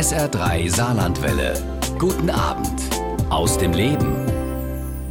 SR3 Saarlandwelle. Guten Abend aus dem Leben.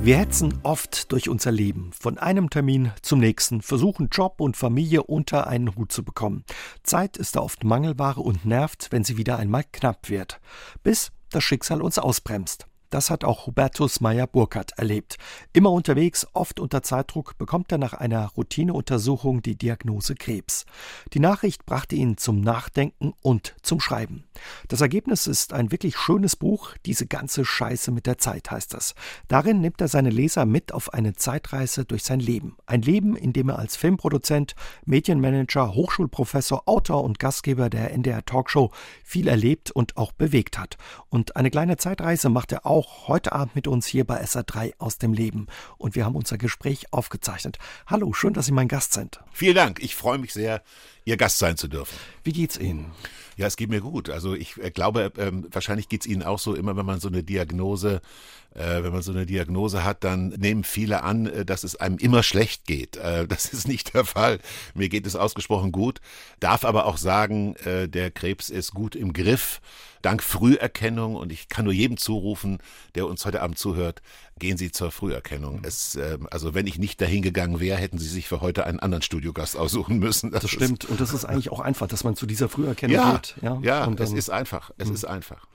Wir hetzen oft durch unser Leben, von einem Termin zum nächsten, versuchen Job und Familie unter einen Hut zu bekommen. Zeit ist da oft Mangelware und nervt, wenn sie wieder einmal knapp wird, bis das Schicksal uns ausbremst. Das hat auch Hubertus Meyer-Burkhardt erlebt. Immer unterwegs, oft unter Zeitdruck, bekommt er nach einer Routineuntersuchung die Diagnose Krebs. Die Nachricht brachte ihn zum Nachdenken und zum Schreiben. Das Ergebnis ist ein wirklich schönes Buch, Diese ganze Scheiße mit der Zeit heißt das. Darin nimmt er seine Leser mit auf eine Zeitreise durch sein Leben. Ein Leben, in dem er als Filmproduzent, Medienmanager, Hochschulprofessor, Autor und Gastgeber der NDR Talkshow viel erlebt und auch bewegt hat. Und eine kleine Zeitreise macht er auch auch heute Abend mit uns hier bei SA3 aus dem Leben. Und wir haben unser Gespräch aufgezeichnet. Hallo, schön, dass Sie mein Gast sind. Vielen Dank. Ich freue mich sehr, Ihr Gast sein zu dürfen. Wie geht's Ihnen? Ja, es geht mir gut. Also ich äh, glaube, ähm, wahrscheinlich geht's Ihnen auch so, immer wenn man so eine Diagnose äh, wenn man so eine Diagnose hat, dann nehmen viele an, äh, dass es einem immer schlecht geht. Äh, das ist nicht der Fall. Mir geht es ausgesprochen gut, darf aber auch sagen, äh, der Krebs ist gut im Griff, dank Früherkennung. Und ich kann nur jedem zurufen, der uns heute Abend zuhört, gehen Sie zur Früherkennung. Es, ähm, also wenn ich nicht dahin gegangen wäre, hätten Sie sich für heute einen anderen Studiogast aussuchen müssen. Das, das stimmt. Und das ist eigentlich auch einfach, dass man zu dieser Früherkennung ja, geht. Ja, ja es ist einfach. Es mh. ist einfach.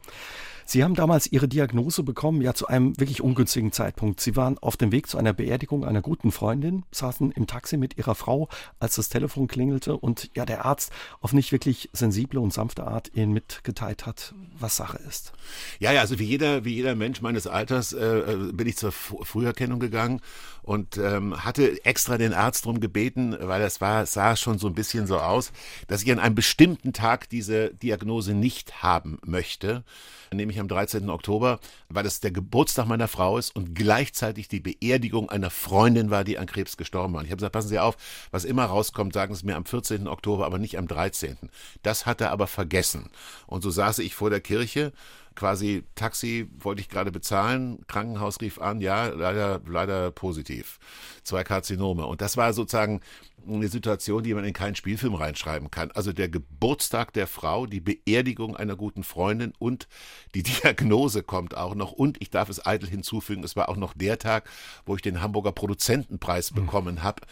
Sie haben damals Ihre Diagnose bekommen, ja zu einem wirklich ungünstigen Zeitpunkt. Sie waren auf dem Weg zu einer Beerdigung einer guten Freundin, saßen im Taxi mit Ihrer Frau, als das Telefon klingelte und ja der Arzt auf nicht wirklich sensible und sanfte Art Ihnen mitgeteilt hat, was Sache ist. Ja, ja, also wie jeder, wie jeder Mensch meines Alters äh, äh bin ich zur Früherkennung gegangen und ähm, hatte extra den Arzt darum gebeten, weil es war, sah schon so ein bisschen so aus, dass ich an einem bestimmten Tag diese Diagnose nicht haben möchte nämlich am 13. Oktober, weil es der Geburtstag meiner Frau ist und gleichzeitig die Beerdigung einer Freundin war, die an Krebs gestorben war. Und ich habe gesagt, passen Sie auf, was immer rauskommt, sagen Sie mir am 14. Oktober, aber nicht am 13. Das hat er aber vergessen. Und so saß ich vor der Kirche quasi Taxi wollte ich gerade bezahlen, Krankenhaus rief an, ja, leider, leider positiv. Zwei Karzinome. Und das war sozusagen eine Situation, die man in keinen Spielfilm reinschreiben kann. Also der Geburtstag der Frau, die Beerdigung einer guten Freundin und die Diagnose kommt auch noch. Und ich darf es eitel hinzufügen, es war auch noch der Tag, wo ich den Hamburger Produzentenpreis mhm. bekommen habe,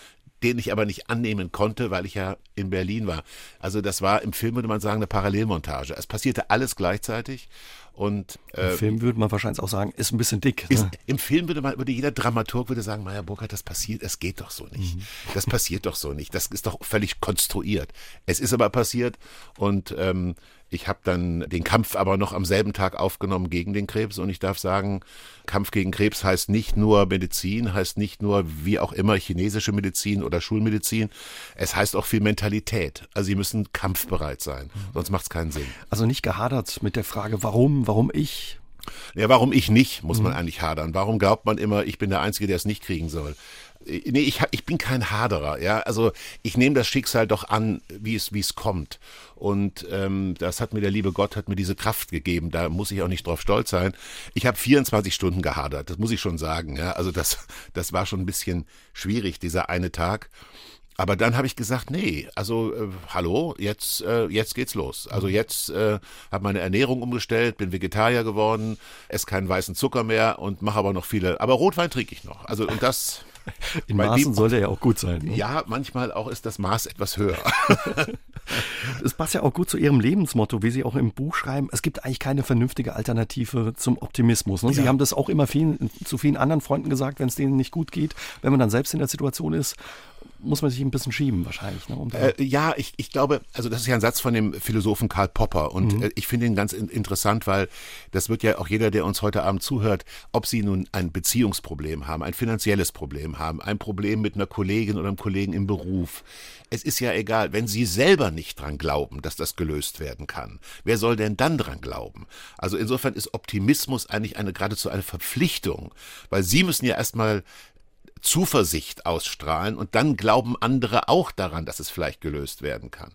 den ich aber nicht annehmen konnte, weil ich ja in Berlin war. Also das war im Film, würde man sagen, eine Parallelmontage. Es passierte alles gleichzeitig. Und, äh, Im Film würde man wahrscheinlich auch sagen, ist ein bisschen dick. Ne? Ist, Im Film würde man, würde jeder Dramaturg würde sagen, Meier Burkhardt, das passiert, es geht doch so nicht. Mhm. Das passiert doch so nicht. Das ist doch völlig konstruiert. Es ist aber passiert und ähm, ich habe dann den Kampf aber noch am selben Tag aufgenommen gegen den Krebs und ich darf sagen, Kampf gegen Krebs heißt nicht nur Medizin, heißt nicht nur wie auch immer chinesische Medizin oder Schulmedizin, es heißt auch viel Mentalität. Also sie müssen kampfbereit sein, sonst macht es keinen Sinn. Also nicht gehadert mit der Frage, warum, warum ich? Ja, warum ich nicht, muss man mhm. eigentlich hadern. Warum glaubt man immer, ich bin der Einzige, der es nicht kriegen soll? Nee, ich, ich bin kein Haderer, ja. Also ich nehme das Schicksal doch an, wie es, wie es kommt. Und ähm, das hat mir der liebe Gott, hat mir diese Kraft gegeben. Da muss ich auch nicht drauf stolz sein. Ich habe 24 Stunden gehadert, das muss ich schon sagen. Ja. Also das, das war schon ein bisschen schwierig, dieser eine Tag. Aber dann habe ich gesagt, nee, also äh, hallo, jetzt äh, jetzt geht's los. Also jetzt äh, habe meine Ernährung umgestellt, bin Vegetarier geworden, esse keinen weißen Zucker mehr und mache aber noch viele. Aber Rotwein trinke ich noch. Also und das In Maßen sollte er ja auch gut sein. Ne? Ja, manchmal auch ist das Maß etwas höher. Es passt ja auch gut zu Ihrem Lebensmotto, wie Sie auch im Buch schreiben. Es gibt eigentlich keine vernünftige Alternative zum Optimismus. Ne? Sie ja. haben das auch immer vielen, zu vielen anderen Freunden gesagt, wenn es denen nicht gut geht. Wenn man dann selbst in der Situation ist, muss man sich ein bisschen schieben wahrscheinlich. Ne, um äh, ja, ich, ich glaube, also das ist ja ein Satz von dem Philosophen Karl Popper und mhm. äh, ich finde ihn ganz in, interessant, weil das wird ja auch jeder, der uns heute Abend zuhört, ob sie nun ein Beziehungsproblem haben, ein finanzielles Problem haben, ein Problem mit einer Kollegin oder einem Kollegen im Beruf. Es ist ja egal, wenn sie selber nicht dran glauben, dass das gelöst werden kann. Wer soll denn dann dran glauben? Also insofern ist Optimismus eigentlich eine geradezu eine Verpflichtung, weil sie müssen ja erstmal Zuversicht ausstrahlen und dann glauben andere auch daran, dass es vielleicht gelöst werden kann.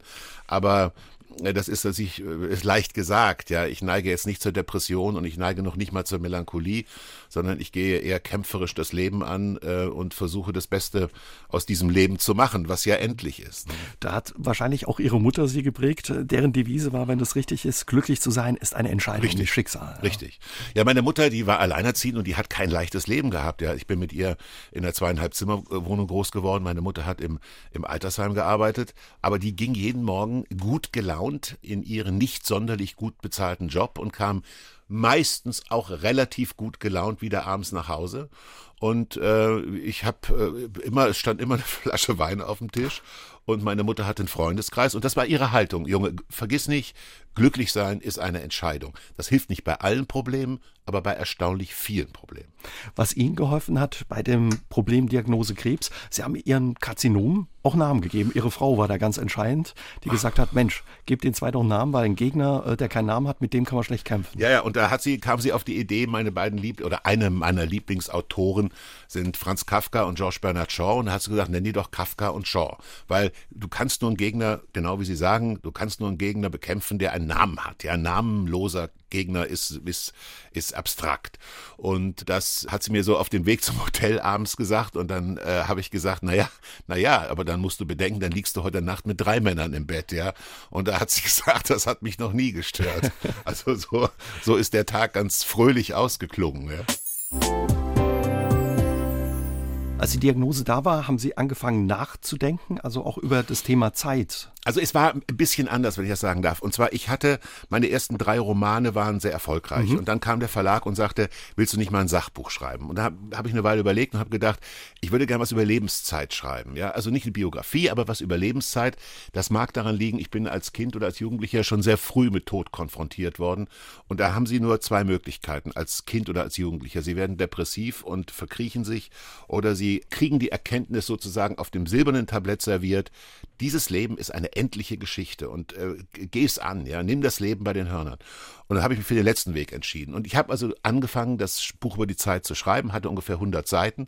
Aber das ist, dass ich, ist leicht gesagt, ja. Ich neige jetzt nicht zur Depression und ich neige noch nicht mal zur Melancholie, sondern ich gehe eher kämpferisch das Leben an äh, und versuche das Beste aus diesem Leben zu machen, was ja endlich ist. Da hat wahrscheinlich auch Ihre Mutter Sie geprägt, deren Devise war, wenn das richtig ist, glücklich zu sein, ist eine Entscheidung, richtig. nicht Schicksal. Ja. Richtig. Ja, meine Mutter, die war alleinerziehend und die hat kein leichtes Leben gehabt. Ja, ich bin mit ihr in einer zweieinhalb Zimmerwohnung groß geworden. Meine Mutter hat im, im Altersheim gearbeitet, aber die ging jeden Morgen gut gelaunt in ihren nicht sonderlich gut bezahlten Job und kam meistens auch relativ gut gelaunt wieder abends nach Hause. Und äh, ich habe äh, immer, es stand immer eine Flasche Wein auf dem Tisch und meine Mutter hatte einen Freundeskreis und das war ihre Haltung. Junge, vergiss nicht, glücklich sein ist eine Entscheidung. Das hilft nicht bei allen Problemen, aber bei erstaunlich vielen Problemen. Was Ihnen geholfen hat bei dem Problem Diagnose Krebs, Sie haben Ihren Karzinom auch Namen gegeben. Ihre Frau war da ganz entscheidend, die gesagt hat, Mensch, gebt den zwei doch einen Namen, weil ein Gegner, äh, der keinen Namen hat, mit dem kann man schlecht kämpfen. Ja, ja, und da hat sie, kam sie auf die Idee, meine beiden Lieb oder eine meiner Lieblingsautoren sind Franz Kafka und George Bernard Shaw und da hat sie gesagt, nenn die doch Kafka und Shaw, weil du kannst nur einen Gegner, genau wie Sie sagen, du kannst nur einen Gegner bekämpfen, der einen Namen hat, ja, namenloser Gegner ist, ist, ist abstrakt. Und das hat sie mir so auf dem Weg zum Hotel abends gesagt und dann äh, habe ich gesagt, naja, naja, aber dann musst du bedenken, dann liegst du heute Nacht mit drei Männern im Bett, ja. Und da hat sie gesagt, das hat mich noch nie gestört. Also so, so ist der Tag ganz fröhlich ausgeklungen, ja. Als die Diagnose da war, haben Sie angefangen nachzudenken, also auch über das Thema Zeit. Also es war ein bisschen anders, wenn ich das sagen darf. Und zwar, ich hatte, meine ersten drei Romane waren sehr erfolgreich. Mhm. Und dann kam der Verlag und sagte, willst du nicht mal ein Sachbuch schreiben? Und da habe hab ich eine Weile überlegt und habe gedacht, ich würde gerne was über Lebenszeit schreiben. Ja, also nicht eine Biografie, aber was über Lebenszeit. Das mag daran liegen, ich bin als Kind oder als Jugendlicher schon sehr früh mit Tod konfrontiert worden. Und da haben Sie nur zwei Möglichkeiten, als Kind oder als Jugendlicher. Sie werden depressiv und verkriechen sich oder Sie kriegen die Erkenntnis sozusagen auf dem silbernen Tablett serviert, dieses Leben ist eine endliche Geschichte und äh, geh es an, ja, nimm das Leben bei den Hörnern. Und dann habe ich mich für den letzten Weg entschieden. Und ich habe also angefangen, das Buch über die Zeit zu schreiben, hatte ungefähr 100 Seiten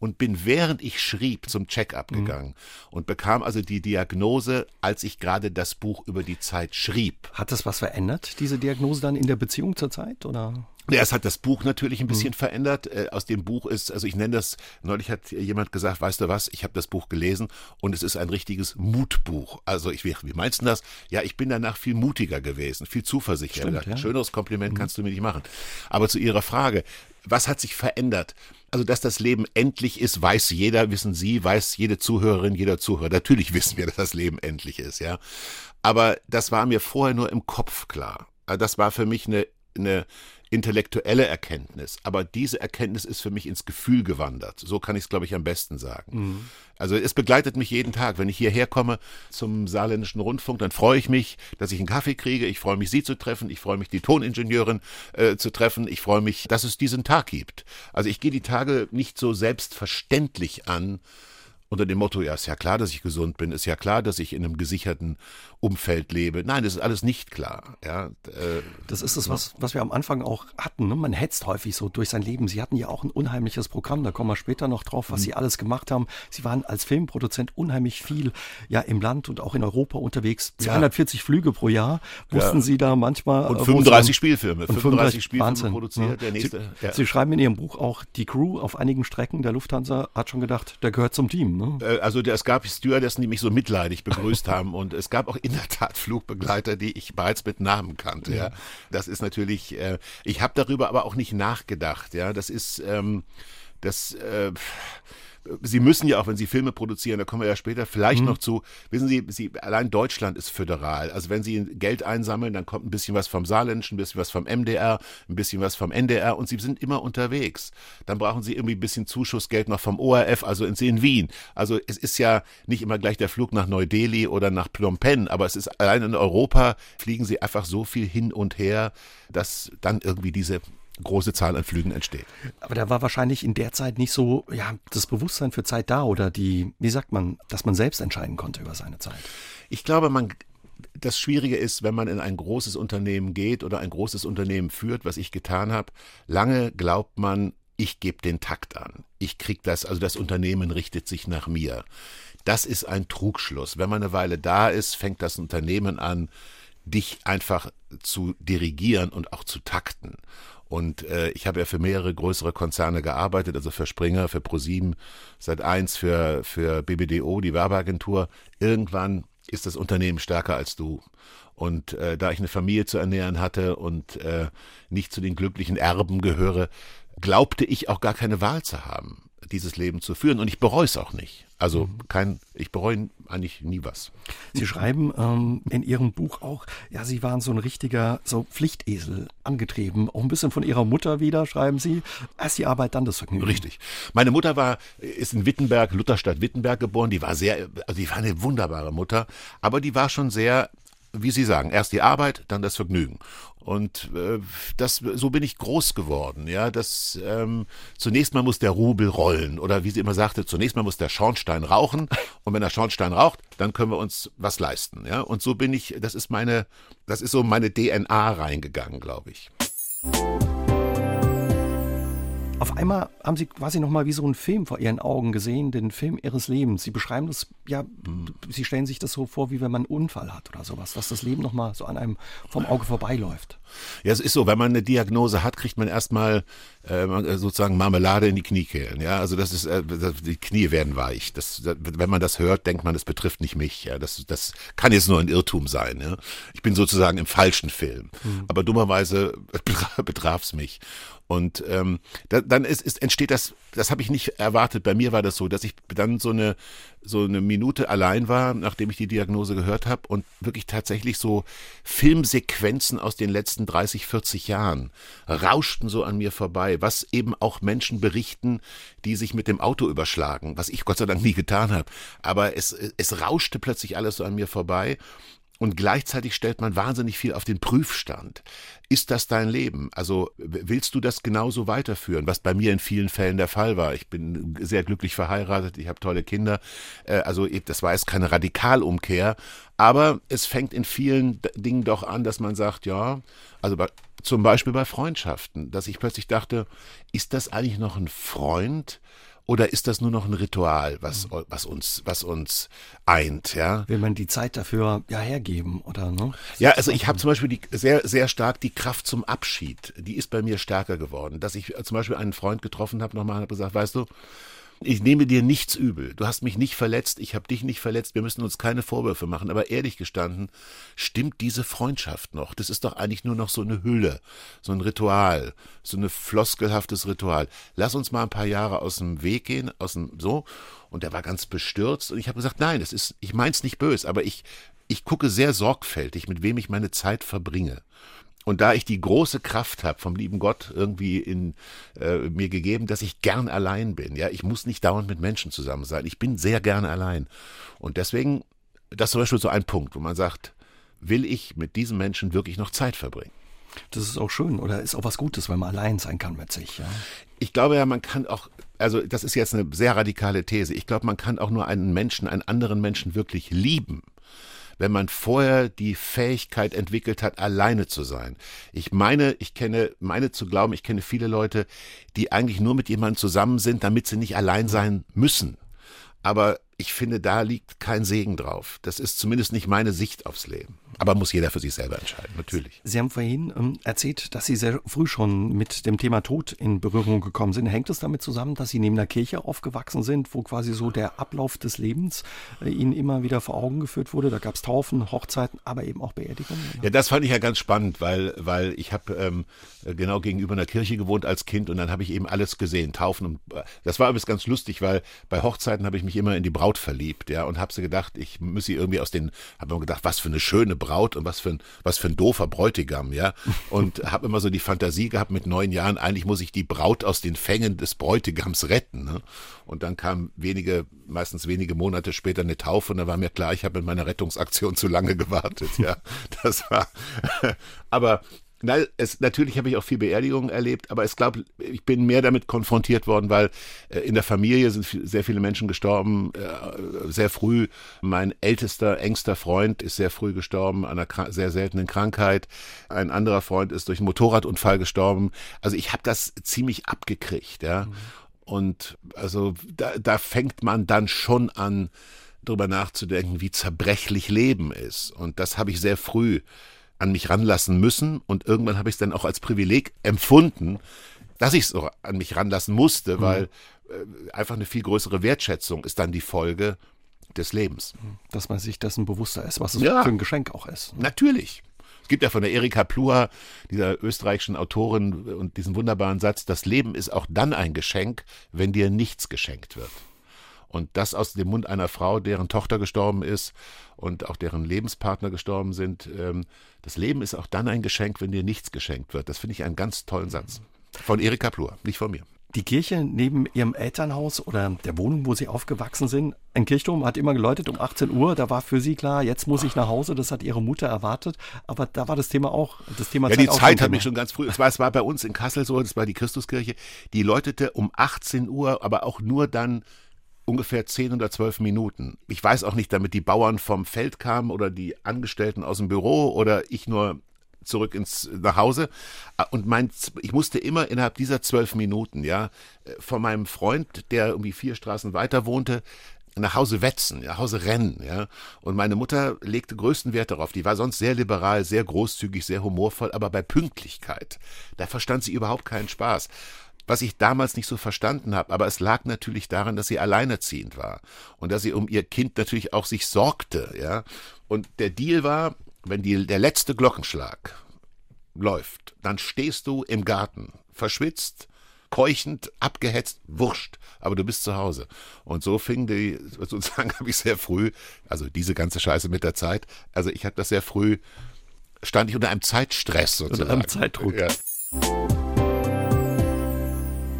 und bin während ich schrieb zum Check-up mhm. gegangen und bekam also die Diagnose, als ich gerade das Buch über die Zeit schrieb. Hat das was verändert, diese Diagnose dann in der Beziehung zur Zeit oder? Es hat das Buch natürlich ein bisschen mhm. verändert. Äh, aus dem Buch ist, also ich nenne das, neulich hat jemand gesagt, weißt du was, ich habe das Buch gelesen und es ist ein richtiges Mutbuch. Also ich, wie meinst du das? Ja, ich bin danach viel mutiger gewesen, viel zuversichtlicher. Ja. Schöneres Kompliment mhm. kannst du mir nicht machen. Aber zu Ihrer Frage, was hat sich verändert? Also, dass das Leben endlich ist, weiß jeder, wissen Sie, weiß jede Zuhörerin, jeder Zuhörer. Natürlich wissen wir, dass das Leben endlich ist, ja. Aber das war mir vorher nur im Kopf klar. Also, das war für mich eine, eine intellektuelle Erkenntnis, aber diese Erkenntnis ist für mich ins Gefühl gewandert. So kann ich es, glaube ich, am besten sagen. Mhm. Also es begleitet mich jeden Tag. Wenn ich hierher komme zum saarländischen Rundfunk, dann freue ich mich, dass ich einen Kaffee kriege. Ich freue mich, Sie zu treffen. Ich freue mich, die Toningenieurin äh, zu treffen. Ich freue mich, dass es diesen Tag gibt. Also ich gehe die Tage nicht so selbstverständlich an, unter dem Motto, ja, ist ja klar, dass ich gesund bin, ist ja klar, dass ich in einem gesicherten Umfeld lebe. Nein, das ist alles nicht klar. Ja, äh, das ist es, was, was wir am Anfang auch hatten. Ne? Man hetzt häufig so durch sein Leben. Sie hatten ja auch ein unheimliches Programm, da kommen wir später noch drauf, was mhm. Sie alles gemacht haben. Sie waren als Filmproduzent unheimlich viel ja im Land und auch in Europa unterwegs. 240 ja. Flüge pro Jahr. Wussten ja. Sie da manchmal. Und 35 äh, Spielfilme. Und 35 Spielfilme Wahnsinn. produziert. Der nächste. Sie, Sie schreiben in Ihrem Buch auch, die Crew auf einigen Strecken der Lufthansa hat schon gedacht, der gehört zum Team. Ne? Äh, also es gab Stewardessen, die mich so mitleidig begrüßt haben und es gab auch in der Tat Flugbegleiter, die ich bereits mit Namen kannte. Ja, das ist natürlich. Äh, ich habe darüber aber auch nicht nachgedacht. Ja, das ist ähm, das. Äh, Sie müssen ja auch, wenn Sie Filme produzieren, da kommen wir ja später vielleicht mhm. noch zu, wissen Sie, Sie, allein Deutschland ist föderal. Also wenn Sie Geld einsammeln, dann kommt ein bisschen was vom Saarländischen, ein bisschen was vom MDR, ein bisschen was vom NDR und Sie sind immer unterwegs. Dann brauchen Sie irgendwie ein bisschen Zuschussgeld noch vom ORF, also in, in Wien. Also es ist ja nicht immer gleich der Flug nach Neu-Delhi oder nach Phnom Penh, aber es ist allein in Europa fliegen Sie einfach so viel hin und her, dass dann irgendwie diese große Zahl an Flügen entsteht. Aber da war wahrscheinlich in der Zeit nicht so ja, das Bewusstsein für Zeit da oder die, wie sagt man, dass man selbst entscheiden konnte über seine Zeit. Ich glaube, man das Schwierige ist, wenn man in ein großes Unternehmen geht oder ein großes Unternehmen führt, was ich getan habe, lange glaubt man, ich gebe den Takt an. Ich krieg das, also das Unternehmen richtet sich nach mir. Das ist ein Trugschluss. Wenn man eine Weile da ist, fängt das Unternehmen an, dich einfach zu dirigieren und auch zu takten. Und äh, ich habe ja für mehrere größere Konzerne gearbeitet, also für Springer, für ProSieben, seit eins für, für BBDO, die Werbeagentur. Irgendwann ist das Unternehmen stärker als du. Und äh, da ich eine Familie zu ernähren hatte und äh, nicht zu den glücklichen Erben gehöre, glaubte ich auch gar keine Wahl zu haben dieses Leben zu führen. Und ich bereue es auch nicht. Also mhm. kein, ich bereue eigentlich nie was. Sie schreiben ähm, in Ihrem Buch auch, ja, Sie waren so ein richtiger so Pflichtesel angetrieben. Auch ein bisschen von Ihrer Mutter wieder, schreiben Sie. Erst die Arbeit, dann das Vergnügen. Richtig. Meine Mutter war, ist in Wittenberg, Lutherstadt Wittenberg geboren. Die war sehr, also die war eine wunderbare Mutter, aber die war schon sehr wie Sie sagen, erst die Arbeit, dann das Vergnügen. Und äh, das, so bin ich groß geworden. Ja, das ähm, zunächst mal muss der Rubel rollen oder wie sie immer sagte, zunächst mal muss der Schornstein rauchen und wenn der Schornstein raucht, dann können wir uns was leisten. Ja, und so bin ich. Das ist meine, das ist so meine DNA reingegangen, glaube ich. Auf einmal haben Sie quasi nochmal wie so einen Film vor Ihren Augen gesehen, den Film Ihres Lebens. Sie beschreiben das, ja, Sie stellen sich das so vor, wie wenn man einen Unfall hat oder sowas, dass das Leben nochmal so an einem vom Auge vorbeiläuft. Ja, es ist so, wenn man eine Diagnose hat, kriegt man erstmal äh, sozusagen Marmelade in die Kniekehlen. Ja, also das ist, äh, die Knie werden weich. Das, wenn man das hört, denkt man, das betrifft nicht mich. Ja, das, das kann jetzt nur ein Irrtum sein. Ja, ich bin sozusagen im falschen Film. Mhm. Aber dummerweise betraf es mich. Und ähm, da, dann ist, ist, entsteht das, das habe ich nicht erwartet. Bei mir war das so, dass ich dann so eine, so eine Minute allein war, nachdem ich die Diagnose gehört habe und wirklich tatsächlich so Filmsequenzen aus den letzten 30, 40 Jahren rauschten so an mir vorbei, was eben auch Menschen berichten, die sich mit dem Auto überschlagen, was ich Gott sei Dank nie getan habe. Aber es, es rauschte plötzlich alles so an mir vorbei und gleichzeitig stellt man wahnsinnig viel auf den Prüfstand. Ist das dein Leben? Also willst du das genauso weiterführen, was bei mir in vielen Fällen der Fall war? Ich bin sehr glücklich verheiratet, ich habe tolle Kinder. Äh, also das war jetzt keine Radikalumkehr, aber es fängt in vielen Dingen doch an, dass man sagt, ja, also bei, zum Beispiel bei Freundschaften, dass ich plötzlich dachte, ist das eigentlich noch ein Freund? Oder ist das nur noch ein Ritual, was, mhm. was uns, was uns eint, ja? Will man die Zeit dafür ja hergeben, oder ne? Ja, also ich habe zum Beispiel die, sehr, sehr stark die Kraft zum Abschied. Die ist bei mir stärker geworden. Dass ich zum Beispiel einen Freund getroffen habe, nochmal habe gesagt, weißt du, ich nehme dir nichts übel. Du hast mich nicht verletzt, ich habe dich nicht verletzt. Wir müssen uns keine Vorwürfe machen. Aber ehrlich gestanden, stimmt diese Freundschaft noch? Das ist doch eigentlich nur noch so eine Hülle, so ein Ritual, so ein floskelhaftes Ritual. Lass uns mal ein paar Jahre aus dem Weg gehen, aus dem so. Und er war ganz bestürzt und ich habe gesagt, nein, das ist, ich mein's nicht böse, aber ich ich gucke sehr sorgfältig, mit wem ich meine Zeit verbringe. Und da ich die große Kraft habe vom lieben Gott irgendwie in äh, mir gegeben, dass ich gern allein bin. Ja, ich muss nicht dauernd mit Menschen zusammen sein. Ich bin sehr gern allein. Und deswegen, das ist zum Beispiel so ein Punkt, wo man sagt, will ich mit diesem Menschen wirklich noch Zeit verbringen? Das ist auch schön oder ist auch was Gutes, wenn man allein sein kann mit sich. Ja? Ich glaube ja, man kann auch, also das ist jetzt eine sehr radikale These. Ich glaube, man kann auch nur einen Menschen, einen anderen Menschen wirklich lieben wenn man vorher die Fähigkeit entwickelt hat, alleine zu sein. Ich meine, ich kenne, meine zu glauben, ich kenne viele Leute, die eigentlich nur mit jemandem zusammen sind, damit sie nicht allein sein müssen. Aber ich finde, da liegt kein Segen drauf. Das ist zumindest nicht meine Sicht aufs Leben. Aber muss jeder für sich selber entscheiden, natürlich. Sie haben vorhin ähm, erzählt, dass Sie sehr früh schon mit dem Thema Tod in Berührung gekommen sind. Hängt es damit zusammen, dass Sie neben der Kirche aufgewachsen sind, wo quasi so der Ablauf des Lebens äh, Ihnen immer wieder vor Augen geführt wurde? Da gab es Taufen, Hochzeiten, aber eben auch Beerdigungen. Oder? Ja, das fand ich ja ganz spannend, weil, weil ich habe ähm, genau gegenüber einer Kirche gewohnt als Kind und dann habe ich eben alles gesehen, Taufen. Und, äh, das war übrigens ganz lustig, weil bei Hochzeiten habe ich mich immer in die Braut verliebt, ja, und habe sie gedacht, ich muss sie irgendwie aus den, habe mir gedacht, was für eine schöne Braut und was für ein, was für ein doofer Bräutigam, ja. Und habe immer so die Fantasie gehabt mit neun Jahren, eigentlich muss ich die Braut aus den Fängen des Bräutigams retten. Ne? Und dann kam wenige, meistens wenige Monate später eine Taufe und da war mir klar, ich habe in meiner Rettungsaktion zu lange gewartet, ja. Das war, aber Nein, es, natürlich habe ich auch viel Beerdigungen erlebt, aber ich glaube, ich bin mehr damit konfrontiert worden, weil äh, in der Familie sind sehr viele Menschen gestorben, äh, sehr früh. Mein ältester, engster Freund ist sehr früh gestorben an einer sehr seltenen Krankheit. Ein anderer Freund ist durch einen Motorradunfall gestorben. Also ich habe das ziemlich abgekriegt, ja. Mhm. Und also da, da fängt man dann schon an, darüber nachzudenken, wie zerbrechlich Leben ist. Und das habe ich sehr früh an mich ranlassen müssen und irgendwann habe ich es dann auch als Privileg empfunden, dass ich es so an mich ranlassen musste, mhm. weil äh, einfach eine viel größere Wertschätzung ist dann die Folge des Lebens. Dass man sich dessen bewusster ist, was es ja, für ein Geschenk auch ist. Natürlich. Es gibt ja von der Erika Plua, dieser österreichischen Autorin, und diesen wunderbaren Satz, das Leben ist auch dann ein Geschenk, wenn dir nichts geschenkt wird. Und das aus dem Mund einer Frau, deren Tochter gestorben ist und auch deren Lebenspartner gestorben sind. Ähm, das Leben ist auch dann ein Geschenk, wenn dir nichts geschenkt wird. Das finde ich einen ganz tollen Satz. Von Erika Plur, nicht von mir. Die Kirche neben ihrem Elternhaus oder der Wohnung, wo sie aufgewachsen sind, ein Kirchturm hat immer geläutet um 18 Uhr. Da war für sie klar, jetzt muss ich nach Hause. Das hat ihre Mutter erwartet. Aber da war das Thema auch, das Thema Ja, Zeit die Zeit hat mich schon ganz früh, es war, es war bei uns in Kassel so, das war die Christuskirche, die läutete um 18 Uhr, aber auch nur dann ungefähr 10 oder 12 Minuten. Ich weiß auch nicht, damit die Bauern vom Feld kamen oder die Angestellten aus dem Büro oder ich nur zurück ins nach Hause und mein ich musste immer innerhalb dieser zwölf Minuten ja von meinem Freund der irgendwie vier Straßen weiter wohnte nach Hause wetzen, nach Hause rennen, ja. Und meine Mutter legte größten Wert darauf. Die war sonst sehr liberal, sehr großzügig, sehr humorvoll, aber bei Pünktlichkeit, da verstand sie überhaupt keinen Spaß was ich damals nicht so verstanden habe. Aber es lag natürlich daran, dass sie alleinerziehend war und dass sie um ihr Kind natürlich auch sich sorgte, ja. Und der Deal war, wenn die, der letzte Glockenschlag läuft, dann stehst du im Garten, verschwitzt, keuchend, abgehetzt, wurscht, aber du bist zu Hause. Und so fing die, sozusagen habe ich sehr früh, also diese ganze Scheiße mit der Zeit, also ich habe das sehr früh, stand ich unter einem Zeitstress sozusagen. Unter einem Zeitdruck. Ja.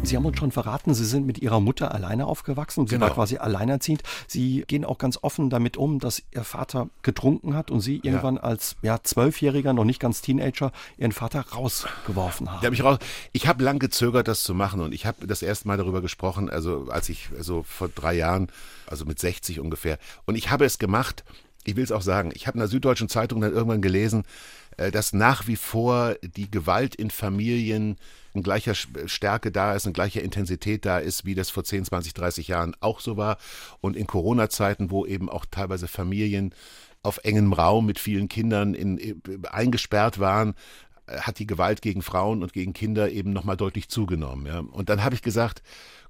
Sie haben uns schon verraten, Sie sind mit Ihrer Mutter alleine aufgewachsen. Sie genau. war quasi alleinerziehend. Sie gehen auch ganz offen damit um, dass Ihr Vater getrunken hat und Sie irgendwann ja. als ja, Zwölfjähriger, noch nicht ganz Teenager, Ihren Vater rausgeworfen haben. Der mich raus, ich habe lang gezögert, das zu machen und ich habe das erste Mal darüber gesprochen, also als ich also vor drei Jahren, also mit 60 ungefähr. Und ich habe es gemacht, ich will es auch sagen, ich habe in der Süddeutschen Zeitung dann irgendwann gelesen, dass nach wie vor die Gewalt in Familien in gleicher Stärke da ist, in gleicher Intensität da ist, wie das vor 10, 20, 30 Jahren auch so war. Und in Corona-Zeiten, wo eben auch teilweise Familien auf engem Raum mit vielen Kindern in, äh, eingesperrt waren, äh, hat die Gewalt gegen Frauen und gegen Kinder eben nochmal deutlich zugenommen. Ja. Und dann habe ich gesagt,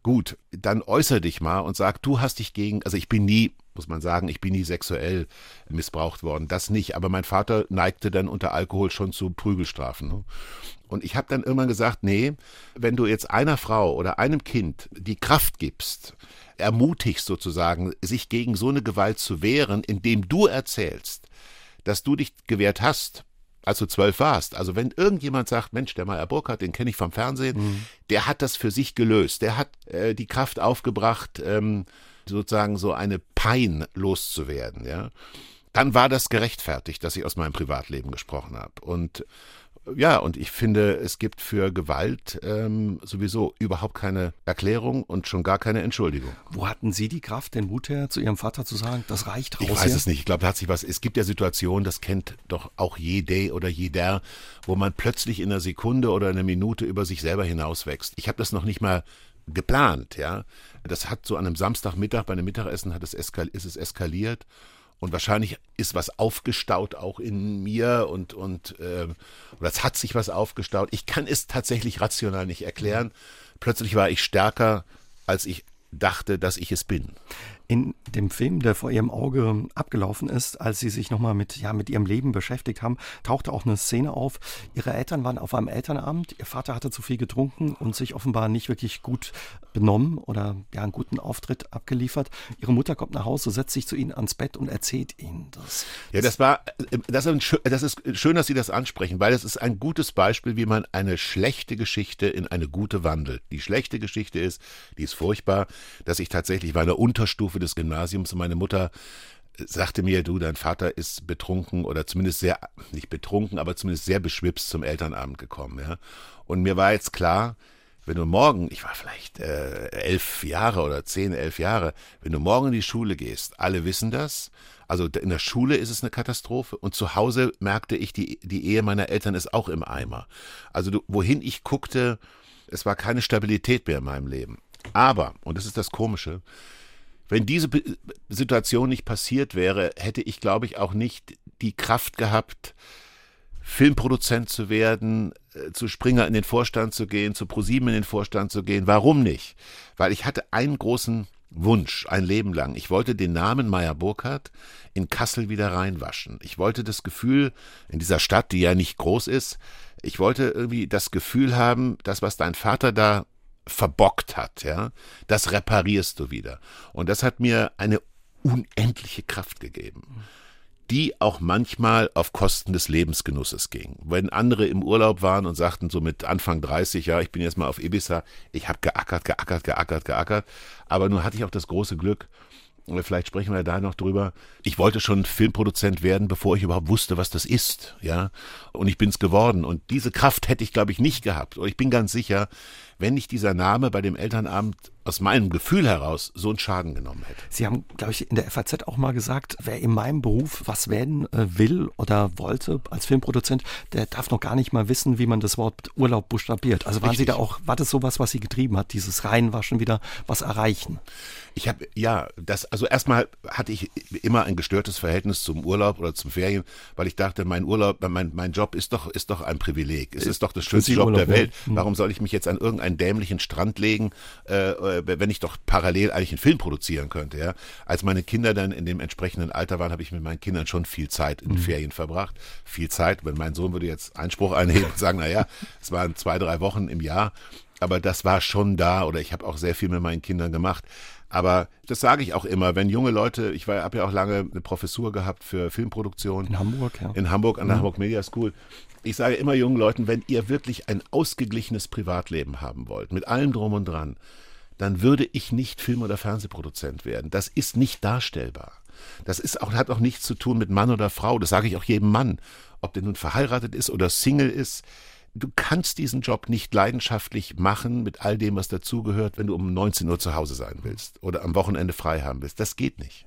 gut, dann äußere dich mal und sag, du hast dich gegen, also ich bin nie, muss man sagen, ich bin nie sexuell missbraucht worden, das nicht, aber mein Vater neigte dann unter Alkohol schon zu Prügelstrafen. Ne? Und ich habe dann irgendwann gesagt, nee, wenn du jetzt einer Frau oder einem Kind die Kraft gibst, ermutigst sozusagen, sich gegen so eine Gewalt zu wehren, indem du erzählst, dass du dich gewehrt hast, als du zwölf warst. Also wenn irgendjemand sagt, Mensch, der Meyer Burkhardt, den kenne ich vom Fernsehen, mhm. der hat das für sich gelöst, der hat äh, die Kraft aufgebracht, ähm, sozusagen so eine Pein loszuwerden, ja. Dann war das gerechtfertigt, dass ich aus meinem Privatleben gesprochen habe. Und ja, und ich finde, es gibt für Gewalt ähm, sowieso überhaupt keine Erklärung und schon gar keine Entschuldigung. Wo hatten Sie die Kraft, den Mut her, zu Ihrem Vater zu sagen, das reicht raus? Ich weiß hier? es nicht. Ich glaube, da hat sich was. Es gibt ja Situationen, das kennt doch auch jede oder jeder, wo man plötzlich in einer Sekunde oder einer Minute über sich selber hinauswächst. Ich habe das noch nicht mal geplant, ja. Das hat so an einem Samstagmittag bei einem Mittagessen hat es ist es eskaliert und wahrscheinlich ist was aufgestaut auch in mir und, und äh, oder es hat sich was aufgestaut. Ich kann es tatsächlich rational nicht erklären. Plötzlich war ich stärker, als ich dachte, dass ich es bin. In dem Film, der vor ihrem Auge abgelaufen ist, als sie sich nochmal mit, ja, mit ihrem Leben beschäftigt haben, tauchte auch eine Szene auf. Ihre Eltern waren auf einem Elternabend. Ihr Vater hatte zu viel getrunken und sich offenbar nicht wirklich gut benommen oder ja, einen guten Auftritt abgeliefert. Ihre Mutter kommt nach Hause, setzt sich zu ihnen ans Bett und erzählt ihnen das. Ja, das war, das ist, das ist schön, dass Sie das ansprechen, weil es ist ein gutes Beispiel, wie man eine schlechte Geschichte in eine gute wandelt. Die schlechte Geschichte ist, die ist furchtbar, dass ich tatsächlich war eine Unterstufe des Gymnasiums und meine Mutter sagte mir, du, dein Vater ist betrunken oder zumindest sehr, nicht betrunken, aber zumindest sehr beschwipst zum Elternabend gekommen, ja. Und mir war jetzt klar, wenn du morgen, ich war vielleicht äh, elf Jahre oder zehn, elf Jahre, wenn du morgen in die Schule gehst, alle wissen das. Also in der Schule ist es eine Katastrophe und zu Hause merkte ich, die, die Ehe meiner Eltern ist auch im Eimer. Also du, wohin ich guckte, es war keine Stabilität mehr in meinem Leben. Aber, und das ist das Komische, Wenn diese Situation nicht passiert wäre, hätte ich, glaube ich, auch nicht die Kraft gehabt, Filmproduzent zu werden, äh, zu Springer in den Vorstand zu gehen, zu ProSieben in den Vorstand zu gehen. Warum nicht? Weil ich hatte einen großen Wunsch, ein Leben lang. Ich wollte den Namen Meyer Burkhardt in Kassel wieder reinwaschen. Ich wollte das Gefühl, in dieser Stadt, die ja nicht groß ist, ich wollte irgendwie das Gefühl haben, das, was dein Vater da verbockt hat, ja, das reparierst du wieder. Und das hat mir eine unendliche Kraft gegeben die auch manchmal auf Kosten des Lebensgenusses ging. Wenn andere im Urlaub waren und sagten so mit Anfang 30, ja, ich bin jetzt mal auf Ibiza, ich habe geackert, geackert, geackert, geackert, aber nun hatte ich auch das große Glück, vielleicht sprechen wir da noch drüber. Ich wollte schon Filmproduzent werden, bevor ich überhaupt wusste, was das ist, ja. Und ich bin's geworden. Und diese Kraft hätte ich, glaube ich, nicht gehabt. Und ich bin ganz sicher, wenn nicht dieser Name bei dem Elternabend aus meinem Gefühl heraus so einen Schaden genommen hätte. Sie haben, glaube ich, in der FAZ auch mal gesagt, wer in meinem Beruf was werden äh, will oder wollte als Filmproduzent, der darf noch gar nicht mal wissen, wie man das Wort Urlaub buchstabiert. Also waren Richtig. Sie da auch, war das sowas, was Sie getrieben hat, dieses Reinwaschen wieder, was erreichen? Ich habe, ja, das, also erstmal hatte ich immer ein gestörtes Verhältnis zum Urlaub oder zum Ferien, weil ich dachte, mein Urlaub, mein, mein Job ist doch, ist doch ein Privileg. Es ist doch das schönste Job Urlaub, der Welt. Hm. Warum soll ich mich jetzt an irgendeinen dämlichen Strand legen, äh, äh, wenn ich doch parallel eigentlich einen Film produzieren könnte, ja? Als meine Kinder dann in dem entsprechenden Alter waren, habe ich mit meinen Kindern schon viel Zeit in den mhm. Ferien verbracht. Viel Zeit, wenn mein Sohn würde jetzt Einspruch einheben und sagen, na ja, es waren zwei, drei Wochen im Jahr, aber das war schon da oder ich habe auch sehr viel mit meinen Kindern gemacht. Aber das sage ich auch immer, wenn junge Leute, ich habe ja auch lange eine Professur gehabt für Filmproduktion. In Hamburg, ja. In Hamburg an der mhm. Hamburg Media School. Ich sage immer jungen Leuten, wenn ihr wirklich ein ausgeglichenes Privatleben haben wollt, mit allem drum und dran, dann würde ich nicht Film- oder Fernsehproduzent werden. Das ist nicht darstellbar. Das ist auch, hat auch nichts zu tun mit Mann oder Frau. Das sage ich auch jedem Mann. Ob der nun verheiratet ist oder Single ist du kannst diesen Job nicht leidenschaftlich machen mit all dem, was dazugehört, wenn du um 19 Uhr zu Hause sein willst oder am Wochenende frei haben willst. Das geht nicht.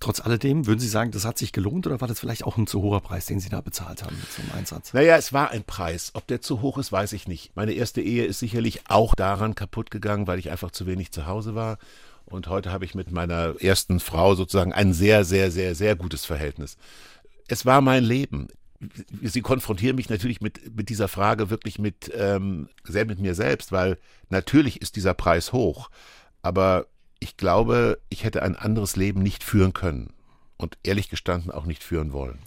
Trotz alledem, würden Sie sagen, das hat sich gelohnt oder war das vielleicht auch ein zu hoher Preis, den Sie da bezahlt haben einem Einsatz? Naja, es war ein Preis. Ob der zu hoch ist, weiß ich nicht. Meine erste Ehe ist sicherlich auch daran kaputt gegangen, weil ich einfach zu wenig zu Hause war. Und heute habe ich mit meiner ersten Frau sozusagen ein sehr, sehr, sehr, sehr gutes Verhältnis. Es war mein Leben. Sie konfrontieren mich natürlich mit, mit dieser Frage wirklich mit, ähm, sehr mit mir selbst, weil natürlich ist dieser Preis hoch, aber ich glaube, ich hätte ein anderes Leben nicht führen können und ehrlich gestanden auch nicht führen wollen.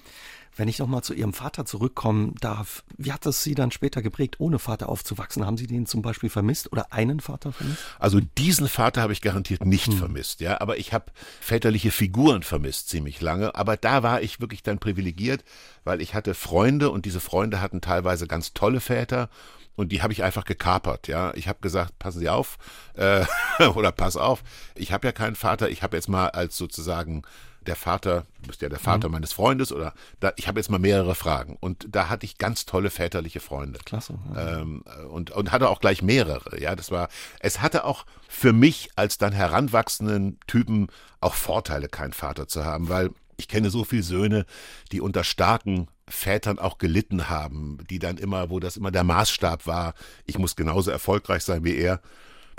Wenn ich nochmal zu Ihrem Vater zurückkommen darf, wie hat es Sie dann später geprägt, ohne Vater aufzuwachsen? Haben Sie den zum Beispiel vermisst oder einen Vater vermisst? Also diesen Vater habe ich garantiert nicht hm. vermisst, ja. Aber ich habe väterliche Figuren vermisst ziemlich lange. Aber da war ich wirklich dann privilegiert, weil ich hatte Freunde und diese Freunde hatten teilweise ganz tolle Väter und die habe ich einfach gekapert. Ja, ich habe gesagt, passen Sie auf äh, oder pass auf, ich habe ja keinen Vater. Ich habe jetzt mal als sozusagen der Vater, du bist ja der Vater mhm. meines Freundes oder da, ich habe jetzt mal mehrere Fragen und da hatte ich ganz tolle väterliche Freunde. Klasse. Ja. Ähm, und, und hatte auch gleich mehrere. Ja, das war, es hatte auch für mich als dann heranwachsenden Typen auch Vorteile, keinen Vater zu haben, weil ich kenne so viele Söhne, die unter starken Vätern auch gelitten haben, die dann immer, wo das immer der Maßstab war, ich muss genauso erfolgreich sein wie er.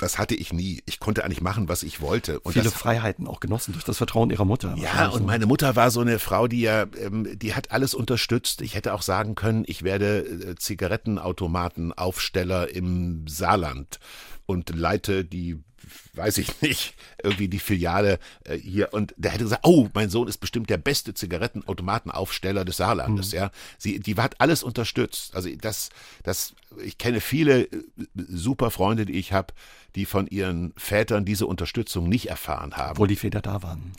Das hatte ich nie. Ich konnte eigentlich machen, was ich wollte. Und Viele das, Freiheiten auch genossen durch das Vertrauen ihrer Mutter. Ja, und meine Mutter war so eine Frau, die ja, ähm, die hat alles unterstützt. Ich hätte auch sagen können, ich werde äh, Zigarettenautomatenaufsteller im Saarland und leite die weiß ich nicht, irgendwie die Filiale äh, hier und der hätte gesagt, oh, mein Sohn ist bestimmt der beste Zigarettenautomatenaufsteller des Saarlandes, mhm. ja. Sie, die hat alles unterstützt. Also das, das, ich kenne viele äh, super Freunde, die ich habe, die von ihren Vätern diese Unterstützung nicht erfahren haben. Obwohl die Väter da waren.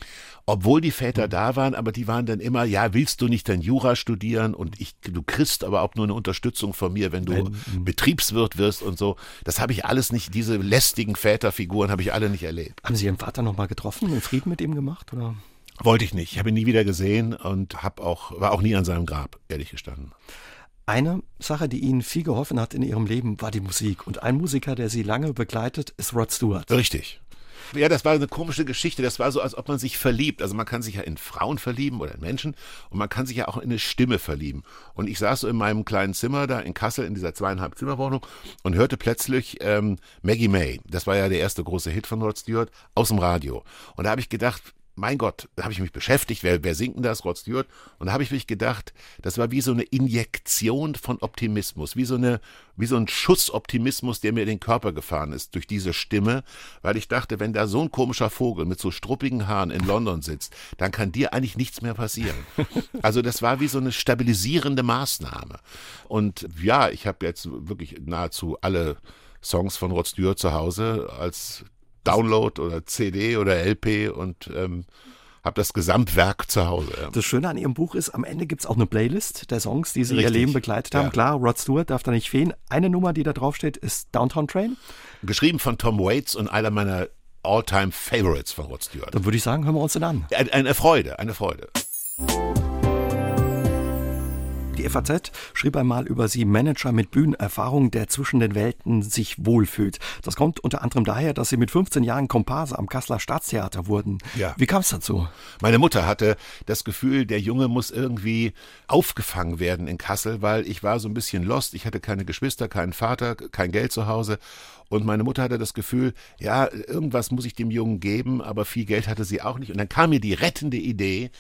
Obwohl die Väter mhm. da waren, aber die waren dann immer, ja, willst du nicht dein Jura studieren und ich, du kriegst aber auch nur eine Unterstützung von mir, wenn du mhm. Betriebswirt wirst und so. Das habe ich alles nicht, diese lästigen Väterfiguren habe ich alle nicht erlebt. Haben Sie Ihren Vater nochmal getroffen und Frieden mit ihm gemacht, oder? Wollte ich nicht. Ich habe ihn nie wieder gesehen und hab auch, war auch nie an seinem Grab, ehrlich gestanden. Eine Sache, die Ihnen viel geholfen hat in Ihrem Leben, war die Musik. Und ein Musiker, der Sie lange begleitet, ist Rod Stewart. Richtig. Ja, das war eine komische Geschichte. Das war so, als ob man sich verliebt. Also man kann sich ja in Frauen verlieben oder in Menschen und man kann sich ja auch in eine Stimme verlieben. Und ich saß so in meinem kleinen Zimmer da in Kassel in dieser zweieinhalb Zimmerwohnung und hörte plötzlich ähm, Maggie May. Das war ja der erste große Hit von Rod Stewart aus dem Radio. Und da habe ich gedacht, mein Gott, da habe ich mich beschäftigt, wer, wer singt denn das, Rod Stewart? Und da habe ich mich gedacht, das war wie so eine Injektion von Optimismus, wie so, eine, wie so ein Schuss Optimismus, der mir in den Körper gefahren ist durch diese Stimme, weil ich dachte, wenn da so ein komischer Vogel mit so struppigen Haaren in London sitzt, dann kann dir eigentlich nichts mehr passieren. Also das war wie so eine stabilisierende Maßnahme. Und ja, ich habe jetzt wirklich nahezu alle Songs von Rod Stewart zu Hause als Download oder CD oder LP und ähm, habe das Gesamtwerk zu Hause. Ja. Das Schöne an Ihrem Buch ist, am Ende gibt es auch eine Playlist der Songs, die Sie Richtig. Ihr Leben begleitet haben. Ja. Klar, Rod Stewart darf da nicht fehlen. Eine Nummer, die da draufsteht, ist Downtown Train. Geschrieben von Tom Waits und einer meiner All-Time Favorites von Rod Stewart. Dann würde ich sagen, hören wir uns den an. Eine Freude, eine Freude. Die FAZ schrieb einmal über sie Manager mit Bühnenerfahrung, der zwischen den Welten sich wohlfühlt. Das kommt unter anderem daher, dass sie mit 15 Jahren Komparse am Kasseler Staatstheater wurden. Ja. Wie kam es dazu? Meine Mutter hatte das Gefühl, der Junge muss irgendwie aufgefangen werden in Kassel, weil ich war so ein bisschen lost. Ich hatte keine Geschwister, keinen Vater, kein Geld zu Hause und meine Mutter hatte das Gefühl, ja, irgendwas muss ich dem Jungen geben, aber viel Geld hatte sie auch nicht. Und dann kam mir die rettende Idee,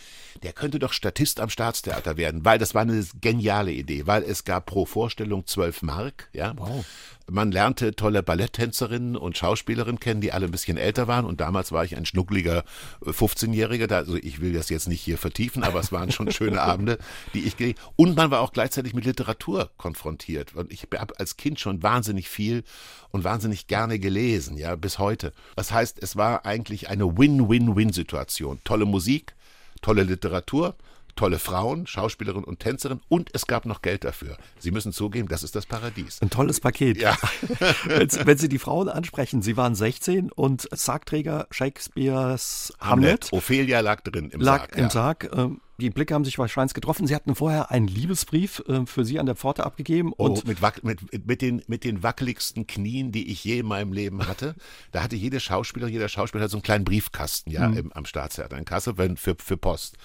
der könnte doch Statist am Staatstheater werden, weil das war eine geniale Idee, weil es gab pro Vorstellung zwölf Mark, ja. Wow. Man lernte tolle Balletttänzerinnen und Schauspielerinnen kennen, die alle ein bisschen älter waren. Und damals war ich ein schnuckliger 15-Jähriger. Äh, also ich will das jetzt nicht hier vertiefen, aber es waren schon schöne Abende, die ich gehe. Und man war auch gleichzeitig mit Literatur konfrontiert. Und ich habe als Kind schon wahnsinnig viel und wahnsinnig gerne gelesen, ja, bis heute. Das heißt, es war eigentlich eine Win-Win-Win-Situation. Tolle Musik, tolle Literatur, tolle Frauen, Schauspielerin und Tänzerin und es gab noch Geld dafür. Sie müssen zugeben, das ist das Paradies. Ein tolles Paket. Ja. wenn, wenn, Sie die Frauen ansprechen, Sie waren 16 und Sargträger Shakespeares Hamlet. Hamlet. Ophelia lag drin im lag Sarg. Im ja. Sarg. Ähm, die Blicke haben sich wahrscheinlich getroffen. Sie hatten vorher einen Liebesbrief äh, für Sie an der Pforte abgegeben. Oh, und mit, mit, mit, den, mit den wackeligsten Knien, die ich je in meinem Leben hatte. Da hatte jede Schauspieler, jeder Schauspieler so einen kleinen Briefkasten ja, mhm. im, am Staatstheater in Kassel für, für Post.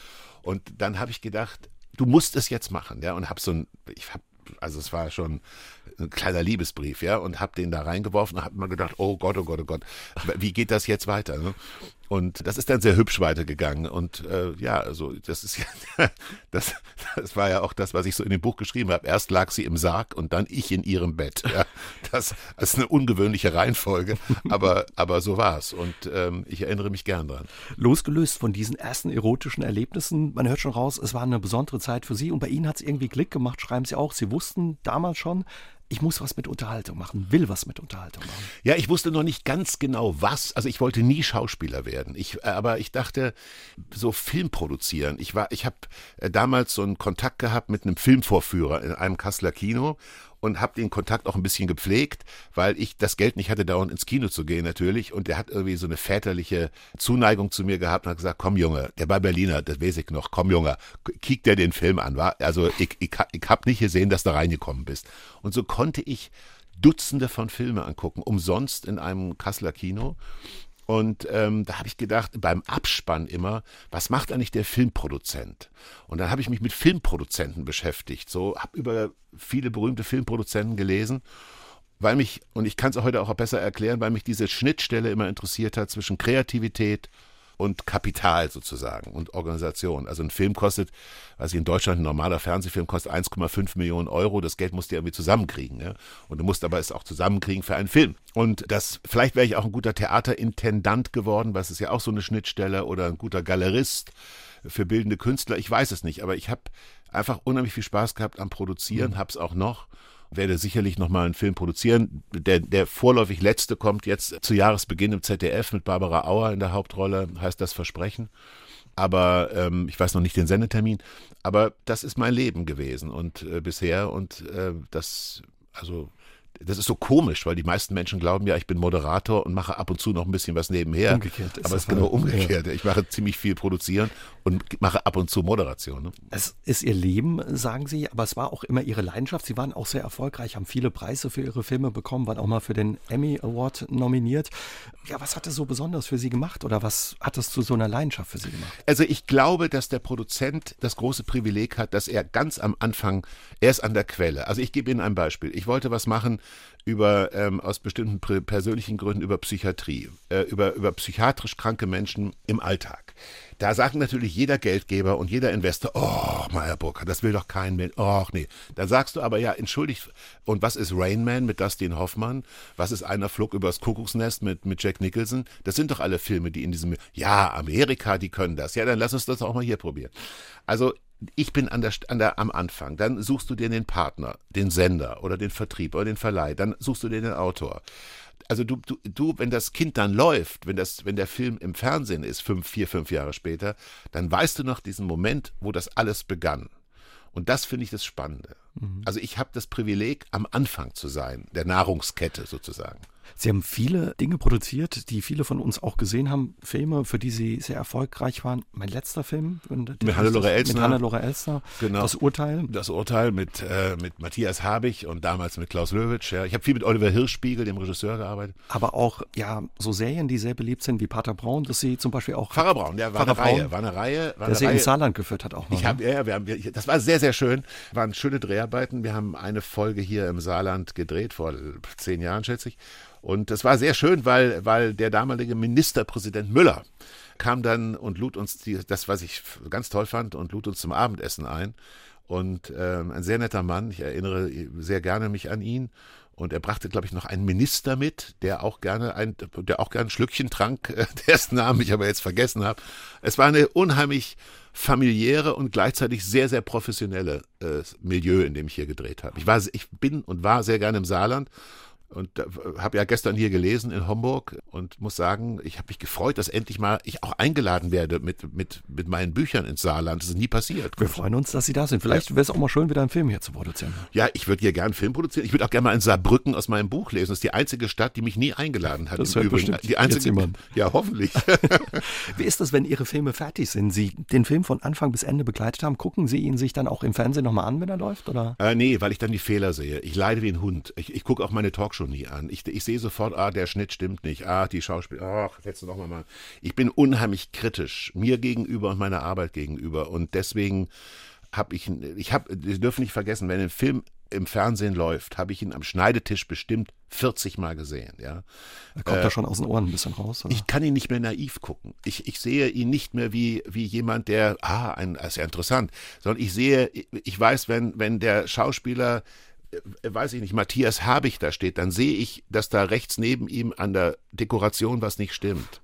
Und dann habe ich gedacht, du musst es jetzt machen, ja, und habe so ein, ich habe also es war schon ein kleiner Liebesbrief, ja, und habe den da reingeworfen und habe mir gedacht, oh Gott, oh Gott, oh Gott, wie geht das jetzt weiter? Ne? Und das ist dann sehr hübsch weitergegangen. Und äh, ja, also das ist ja, das, das war ja auch das, was ich so in dem Buch geschrieben habe. Erst lag sie im Sarg und dann ich in ihrem Bett. Ja, das, das ist eine ungewöhnliche Reihenfolge, aber, aber so war's. Und ähm, ich erinnere mich gern dran. Losgelöst von diesen ersten erotischen Erlebnissen, man hört schon raus, es war eine besondere Zeit für Sie und bei Ihnen hat es irgendwie Klick gemacht, schreiben Sie auch. Sie wussten damals schon, ich muss was mit Unterhaltung machen, will was mit Unterhaltung machen. Ja, ich wusste noch nicht ganz genau was. Also ich wollte nie Schauspieler werden. Ich, äh, aber ich dachte, so Film produzieren. Ich war, ich habe äh, damals so einen Kontakt gehabt mit einem Filmvorführer in einem Kasseler Kino und habe den Kontakt auch ein bisschen gepflegt, weil ich das Geld nicht hatte, dauernd ins Kino zu gehen natürlich. Und der hat irgendwie so eine väterliche Zuneigung zu mir gehabt und hat gesagt, komm Junge, der war Berliner, das weiß ich noch, komm Junge, kick dir den Film an. War? Also ich, ich, ich habe nicht gesehen, dass du reingekommen bist. Und so konnte ich Dutzende von Filmen angucken, umsonst in einem Kasseler Kino. Und ähm, da habe ich gedacht, beim Abspann immer, was macht eigentlich der Filmproduzent? Und dann habe ich mich mit Filmproduzenten beschäftigt. So habe über viele berühmte Filmproduzenten gelesen, weil mich, und ich kann es heute auch besser erklären, weil mich diese Schnittstelle immer interessiert hat zwischen Kreativität und Kapital sozusagen und Organisation. Also ein Film kostet, weiß ich, in Deutschland ein normaler Fernsehfilm kostet 1,5 Millionen Euro. Das Geld musst du irgendwie zusammenkriegen. Ja? Und du musst aber es auch zusammenkriegen für einen Film. Und das, vielleicht wäre ich auch ein guter Theaterintendant geworden, was ist ja auch so eine Schnittstelle oder ein guter Galerist für bildende Künstler. Ich weiß es nicht, aber ich habe einfach unheimlich viel Spaß gehabt am Produzieren, mhm. habe es auch noch werde sicherlich nochmal einen Film produzieren. Der, der vorläufig letzte kommt jetzt zu Jahresbeginn im ZDF mit Barbara Auer in der Hauptrolle, heißt das Versprechen. Aber ähm, ich weiß noch nicht den Sendetermin. Aber das ist mein Leben gewesen und äh, bisher und äh, das, also das ist so komisch, weil die meisten Menschen glauben ja, ich bin Moderator und mache ab und zu noch ein bisschen was nebenher. Umgekehrt. Aber es ist genau umgekehrt. Ja. Ich mache ziemlich viel produzieren und mache ab und zu Moderation. Ne? Es ist ihr Leben, sagen Sie, aber es war auch immer ihre Leidenschaft. Sie waren auch sehr erfolgreich, haben viele Preise für ihre Filme bekommen, waren auch mal für den Emmy Award nominiert. Ja, was hat es so besonders für Sie gemacht oder was hat es zu so einer Leidenschaft für Sie gemacht? Also ich glaube, dass der Produzent das große Privileg hat, dass er ganz am Anfang, er ist an der Quelle. Also ich gebe Ihnen ein Beispiel. Ich wollte was machen über ähm, aus bestimmten persönlichen Gründen über Psychiatrie, äh, über, über psychiatrisch kranke Menschen im Alltag. Da sagt natürlich jeder Geldgeber und jeder Investor, oh, Meyerburger, das will doch kein Mensch. Oh, nee. Dann sagst du aber, ja, entschuldigt, und was ist Rain Man mit Dustin Hoffmann? Was ist Einer flog übers Kuckucksnest mit, mit Jack Nicholson? Das sind doch alle Filme, die in diesem, ja, Amerika, die können das. Ja, dann lass uns das auch mal hier probieren. Also, ich bin an der, an der, am Anfang. Dann suchst du dir den Partner, den Sender oder den Vertrieb oder den Verleih. Dann suchst du dir den Autor also du, du, du, wenn das Kind dann läuft, wenn das, wenn der Film im Fernsehen ist, fünf, vier, fünf Jahre später, dann weißt du noch diesen Moment, wo das alles begann. Und das finde ich das Spannende. Mhm. Also ich habe das Privileg, am Anfang zu sein, der Nahrungskette sozusagen. Sie haben viele Dinge produziert, die viele von uns auch gesehen haben. Filme, für die Sie sehr erfolgreich waren. Mein letzter Film. Mit Hannelore Elsner. Mit Hannelore Elsner. Genau. Das Urteil. Das Urteil mit, äh, mit Matthias Habich und damals mit Klaus Löwitsch. Ja. Ich habe viel mit Oliver Hirschspiegel, dem Regisseur, gearbeitet. Aber auch, ja, so Serien, die sehr beliebt sind, wie Pater Braun, dass Sie zum Beispiel auch... Pfarrer Braun, der war Pfarrer eine Braun, Reihe. War eine Reihe. War der Sie ins Saarland geführt hat auch noch. Ich hab, ne? ja, wir haben, das war sehr, sehr schön. Waren schöne Dreharbeiten. Wir haben eine Folge hier im Saarland gedreht, vor zehn Jahren, schätze ich. Und das war sehr schön, weil, weil der damalige Ministerpräsident Müller kam dann und lud uns die, das, was ich ganz toll fand, und lud uns zum Abendessen ein. Und ähm, ein sehr netter Mann, ich erinnere sehr gerne mich an ihn. Und er brachte, glaube ich, noch einen Minister mit, der auch gerne ein, der auch gerne ein Schlückchen trank, dessen Namen ich aber jetzt vergessen habe. Es war eine unheimlich familiäre und gleichzeitig sehr, sehr professionelle äh, Milieu, in dem ich hier gedreht habe. Ich ich bin und war sehr gerne im Saarland und habe ja gestern hier gelesen in Homburg und muss sagen, ich habe mich gefreut, dass endlich mal ich auch eingeladen werde mit, mit, mit meinen Büchern ins Saarland. Das ist nie passiert. Wir freuen uns, dass Sie da sind. Vielleicht wäre es auch mal schön, wieder einen Film hier zu produzieren. Ja, ich würde hier gerne einen Film produzieren. Ich würde auch gerne mal in Saarbrücken aus meinem Buch lesen. Das ist die einzige Stadt, die mich nie eingeladen hat. Das hört bestimmt die einzige, Ja, hoffentlich. Wie ist das, wenn Ihre Filme fertig sind? Sie den Film von Anfang bis Ende begleitet haben, gucken Sie ihn sich dann auch im Fernsehen nochmal an, wenn er läuft? Oder? Äh, nee, weil ich dann die Fehler sehe. Ich leide wie ein Hund. Ich, ich gucke auch meine Talkshow nie an. Ich, ich sehe sofort, ah, der Schnitt stimmt nicht, ah, die Schauspieler, ach, jetzt noch mal mal. Ich bin unheimlich kritisch mir gegenüber und meiner Arbeit gegenüber und deswegen habe ich, ich habe, Sie dürfen nicht vergessen, wenn ein Film im Fernsehen läuft, habe ich ihn am Schneidetisch bestimmt 40 Mal gesehen. Ja. Er kommt äh, da schon aus den Ohren ein bisschen raus. Oder? Ich kann ihn nicht mehr naiv gucken. Ich, ich sehe ihn nicht mehr wie, wie jemand, der, ah, ein, ist ja interessant, sondern ich sehe, ich weiß, wenn, wenn der Schauspieler weiß ich nicht, Matthias Habich da steht, dann sehe ich, dass da rechts neben ihm an der Dekoration was nicht stimmt.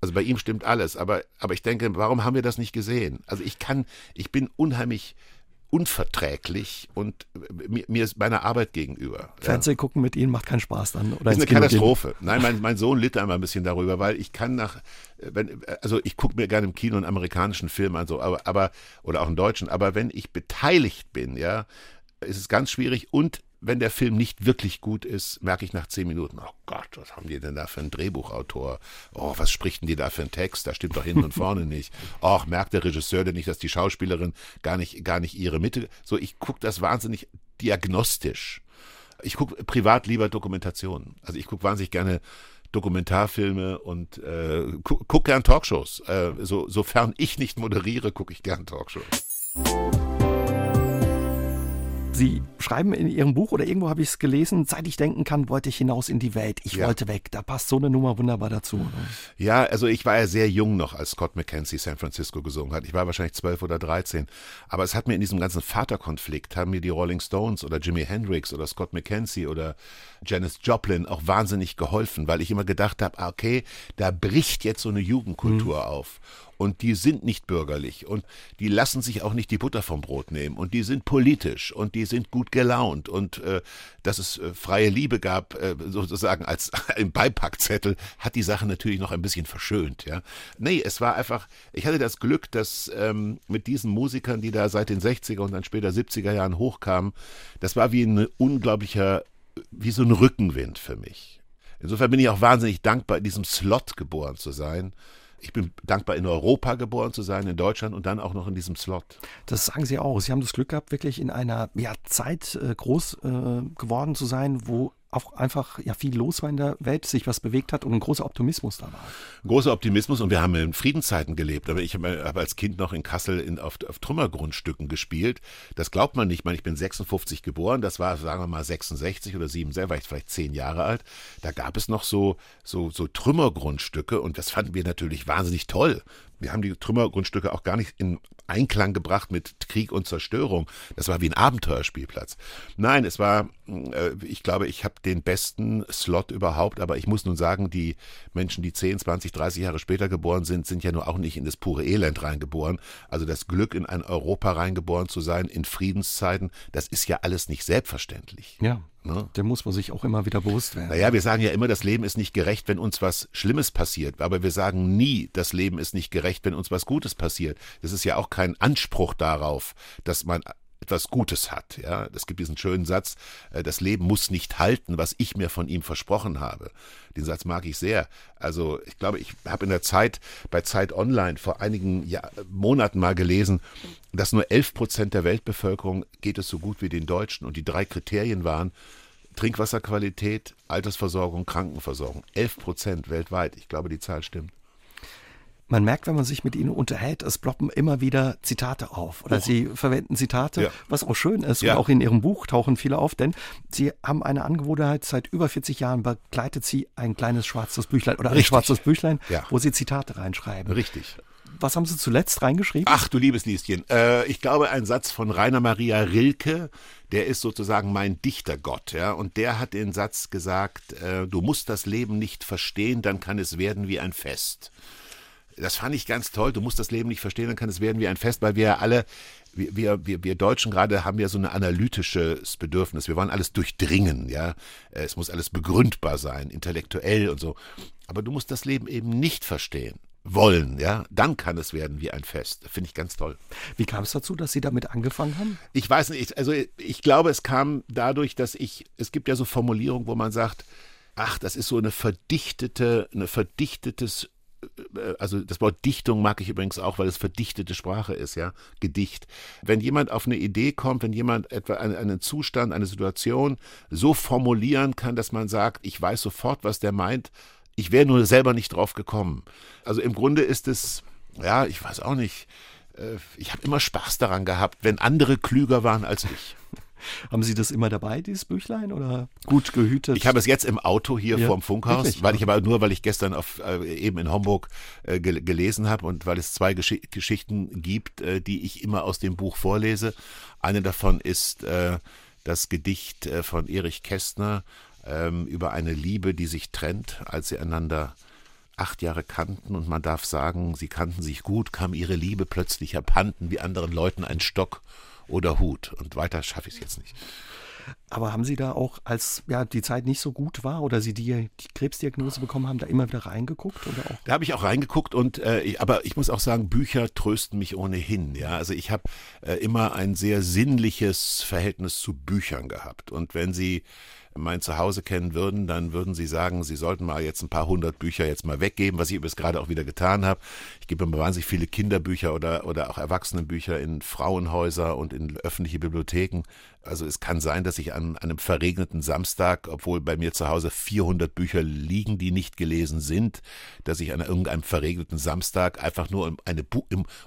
Also bei ihm stimmt alles, aber, aber ich denke, warum haben wir das nicht gesehen? Also ich kann, ich bin unheimlich unverträglich und mir, mir ist meiner Arbeit gegenüber. Fernsehen gucken mit Ihnen macht keinen Spaß dann, oder? Das ist eine Katastrophe. Gehen. Nein, mein, mein Sohn litt einmal ein bisschen darüber, weil ich kann nach, wenn, also ich gucke mir gerne im Kino einen amerikanischen Film an, so, aber, aber, oder auch einen deutschen, aber wenn ich beteiligt bin, ja, ist es ganz schwierig und wenn der Film nicht wirklich gut ist, merke ich nach zehn Minuten, oh Gott, was haben die denn da für einen Drehbuchautor? Oh, was spricht denn die da für einen Text? Da stimmt doch hinten und vorne nicht. Och, merkt der Regisseur denn nicht, dass die Schauspielerin gar nicht, gar nicht ihre Mitte, so ich gucke das wahnsinnig diagnostisch. Ich gucke privat lieber Dokumentationen. Also ich gucke wahnsinnig gerne Dokumentarfilme und äh, gucke guck gern Talkshows. Äh, so, sofern ich nicht moderiere, gucke ich gern Talkshows. Sie schreiben in Ihrem Buch oder irgendwo habe ich es gelesen, seit ich denken kann, wollte ich hinaus in die Welt. Ich ja. wollte weg. Da passt so eine Nummer wunderbar dazu. Oder? Ja, also ich war ja sehr jung noch, als Scott McKenzie San Francisco gesungen hat. Ich war wahrscheinlich zwölf oder dreizehn. Aber es hat mir in diesem ganzen Vaterkonflikt, haben mir die Rolling Stones oder Jimi Hendrix oder Scott McKenzie oder Janis Joplin auch wahnsinnig geholfen, weil ich immer gedacht habe, ah, okay, da bricht jetzt so eine Jugendkultur mhm. auf und die sind nicht bürgerlich und die lassen sich auch nicht die Butter vom Brot nehmen und die sind politisch und die sind gut gelaunt und äh, dass es äh, freie Liebe gab, äh, sozusagen als ein Beipackzettel, hat die Sache natürlich noch ein bisschen verschönt. Ja, nee, es war einfach. Ich hatte das Glück, dass ähm, mit diesen Musikern, die da seit den 60er und dann später 70er Jahren hochkamen, das war wie ein unglaublicher wie so ein Rückenwind für mich. Insofern bin ich auch wahnsinnig dankbar, in diesem Slot geboren zu sein. Ich bin dankbar, in Europa geboren zu sein, in Deutschland und dann auch noch in diesem Slot. Das sagen Sie auch. Sie haben das Glück gehabt, wirklich in einer ja, Zeit äh, groß äh, geworden zu sein, wo auch einfach ja viel los war in der Welt, sich was bewegt hat und ein großer Optimismus da war. Großer Optimismus und wir haben in Friedenszeiten gelebt. Aber ich habe hab als Kind noch in Kassel in, auf, auf Trümmergrundstücken gespielt. Das glaubt man nicht. Ich, meine, ich bin 56 geboren, das war, sagen wir mal, 66 oder 67, war ich vielleicht zehn Jahre alt. Da gab es noch so, so, so Trümmergrundstücke und das fanden wir natürlich wahnsinnig toll. Wir haben die Trümmergrundstücke auch gar nicht in Einklang gebracht mit Krieg und Zerstörung. Das war wie ein Abenteuerspielplatz. Nein, es war, äh, ich glaube, ich habe den besten Slot überhaupt, aber ich muss nun sagen, die Menschen, die 10, 20, 30 Jahre später geboren sind, sind ja nur auch nicht in das pure Elend reingeboren. Also das Glück, in ein Europa reingeboren zu sein, in Friedenszeiten, das ist ja alles nicht selbstverständlich. Ja. Ne? Der muss man sich auch immer wieder bewusst werden. Naja, wir sagen ja immer, das Leben ist nicht gerecht, wenn uns was Schlimmes passiert. Aber wir sagen nie, das Leben ist nicht gerecht, wenn uns was Gutes passiert. Das ist ja auch kein Anspruch darauf, dass man etwas Gutes hat. Ja, es gibt diesen schönen Satz: äh, Das Leben muss nicht halten, was ich mir von ihm versprochen habe. Den Satz mag ich sehr. Also ich glaube, ich habe in der Zeit bei Zeit Online vor einigen Jahr, Monaten mal gelesen, dass nur 11 Prozent der Weltbevölkerung geht es so gut wie den Deutschen. Und die drei Kriterien waren Trinkwasserqualität, Altersversorgung, Krankenversorgung. 11 Prozent weltweit. Ich glaube, die Zahl stimmt. Man merkt, wenn man sich mit ihnen unterhält, es ploppen immer wieder Zitate auf. Oder oh. sie verwenden Zitate, ja. was auch schön ist. Ja. Und auch in ihrem Buch tauchen viele auf, denn sie haben eine Angewohnheit, seit über 40 Jahren begleitet sie ein kleines schwarzes Büchlein oder ein Richtig. schwarzes Büchlein, ja. wo sie Zitate reinschreiben. Richtig. Was haben Sie zuletzt reingeschrieben? Ach du liebes Lieschen, äh, ich glaube ein Satz von Rainer Maria Rilke, der ist sozusagen mein Dichtergott, ja, und der hat den Satz gesagt, äh, du musst das Leben nicht verstehen, dann kann es werden wie ein Fest das fand ich ganz toll. Du musst das Leben nicht verstehen, dann kann es werden wie ein Fest, weil wir ja alle, wir, wir, wir Deutschen gerade haben ja so ein analytisches Bedürfnis. Wir wollen alles durchdringen, ja. Es muss alles begründbar sein, intellektuell und so. Aber du musst das Leben eben nicht verstehen wollen, ja, dann kann es werden wie ein Fest. Finde ich ganz toll. Wie kam es dazu, dass Sie damit angefangen haben? Ich weiß nicht, also ich glaube, es kam dadurch, dass ich, es gibt ja so Formulierungen, wo man sagt, ach, das ist so eine verdichtete, eine verdichtetes äh, also das Wort Dichtung mag ich übrigens auch, weil es verdichtete Sprache ist, ja, Gedicht. Wenn jemand auf eine Idee kommt, wenn jemand etwa einen Zustand, eine Situation so formulieren kann, dass man sagt, ich weiß sofort, was der meint, ich wäre nur selber nicht drauf gekommen. Also im Grunde ist es, ja, ich weiß auch nicht, äh, ich habe immer Spaß daran gehabt, wenn andere klüger waren als ich. Haben Sie das immer dabei, dieses Büchlein, oder gut gehütet? Ich habe es jetzt im Auto hier ja, vorm Funkhaus, wirklich? weil ich aber nur, weil ich gestern auf, äh, eben in Homburg äh, gel gelesen habe und weil es zwei Gesch Geschichten gibt, äh, die ich immer aus dem Buch vorlese. Eine davon ist äh, das Gedicht äh, von Erich Kästner ähm, über eine Liebe, die sich trennt, als sie einander acht Jahre kannten und man darf sagen, sie kannten sich gut, kam ihre Liebe plötzlich abhanden wie anderen Leuten ein Stock oder Hut. Und weiter schaffe ich es jetzt nicht. Aber haben Sie da auch, als ja, die Zeit nicht so gut war oder Sie die, die Krebsdiagnose bekommen haben, da immer wieder reingeguckt? Oder auch? Da habe ich auch reingeguckt und äh, ich, aber ich muss auch sagen, Bücher trösten mich ohnehin. Ja, also ich habe äh, immer ein sehr sinnliches Verhältnis zu Büchern gehabt. Und wenn Sie mein Zuhause kennen würden, dann würden sie sagen, sie sollten mal jetzt ein paar hundert Bücher jetzt mal weggeben, was ich übrigens gerade auch wieder getan habe. Ich gebe mir wahnsinnig viele Kinderbücher oder, oder auch Erwachsenenbücher in Frauenhäuser und in öffentliche Bibliotheken. Also es kann sein, dass ich an, einem verregneten Samstag, obwohl bei mir zu Hause 400 Bücher liegen, die nicht gelesen sind, dass ich an irgendeinem verregneten Samstag einfach nur um, eine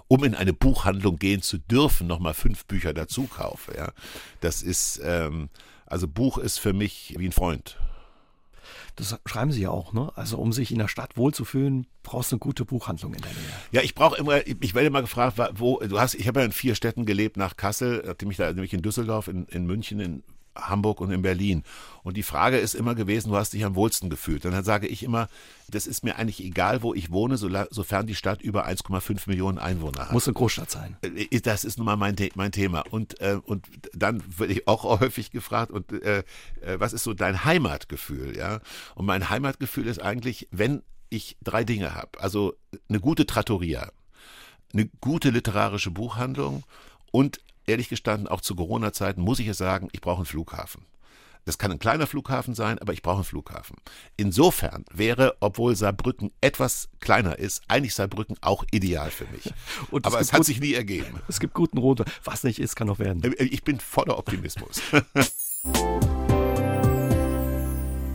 um in eine Buchhandlung gehen zu dürfen, nochmal fünf Bücher dazu kaufe. Ja, das ist ähm, also Buch ist für mich wie ein Freund. Das schreiben Sie ja auch, ne? Also um sich in der Stadt wohlzufühlen, brauchst du eine gute Buchhandlung in der Nähe. Ja, ich brauche immer, ich werde immer gefragt, wo, du hast, ich habe ja in vier Städten gelebt, nach Kassel, nachdem ich da, nämlich in Düsseldorf, in, in München, in Hamburg und in Berlin. Und die Frage ist immer gewesen, du hast dich am wohlsten gefühlt. Und dann sage ich immer, das ist mir eigentlich egal, wo ich wohne, sofern die Stadt über 1,5 Millionen Einwohner hat. Muss eine Großstadt sein. Äh, das ist nun mal mein, mein Thema. Und, äh, und dann werde ich auch häufig gefragt, und äh, äh, was ist so dein Heimatgefühl? Ja? Und mein Heimatgefühl ist eigentlich, wenn ich drei Dinge habe. Also eine gute Trattoria, eine gute literarische Buchhandlung und ehrlich gestanden, auch zu Corona-Zeiten muss ich es sagen, ich brauche einen Flughafen. Das kann ein kleiner Flughafen sein, aber ich brauche einen Flughafen. Insofern wäre, obwohl Saarbrücken etwas kleiner ist, eigentlich Saarbrücken auch ideal für mich. aber es, es hat sich nie ergeben. Es gibt guten Rote. Was nicht ist, kann noch werden. Ich bin voller Optimismus.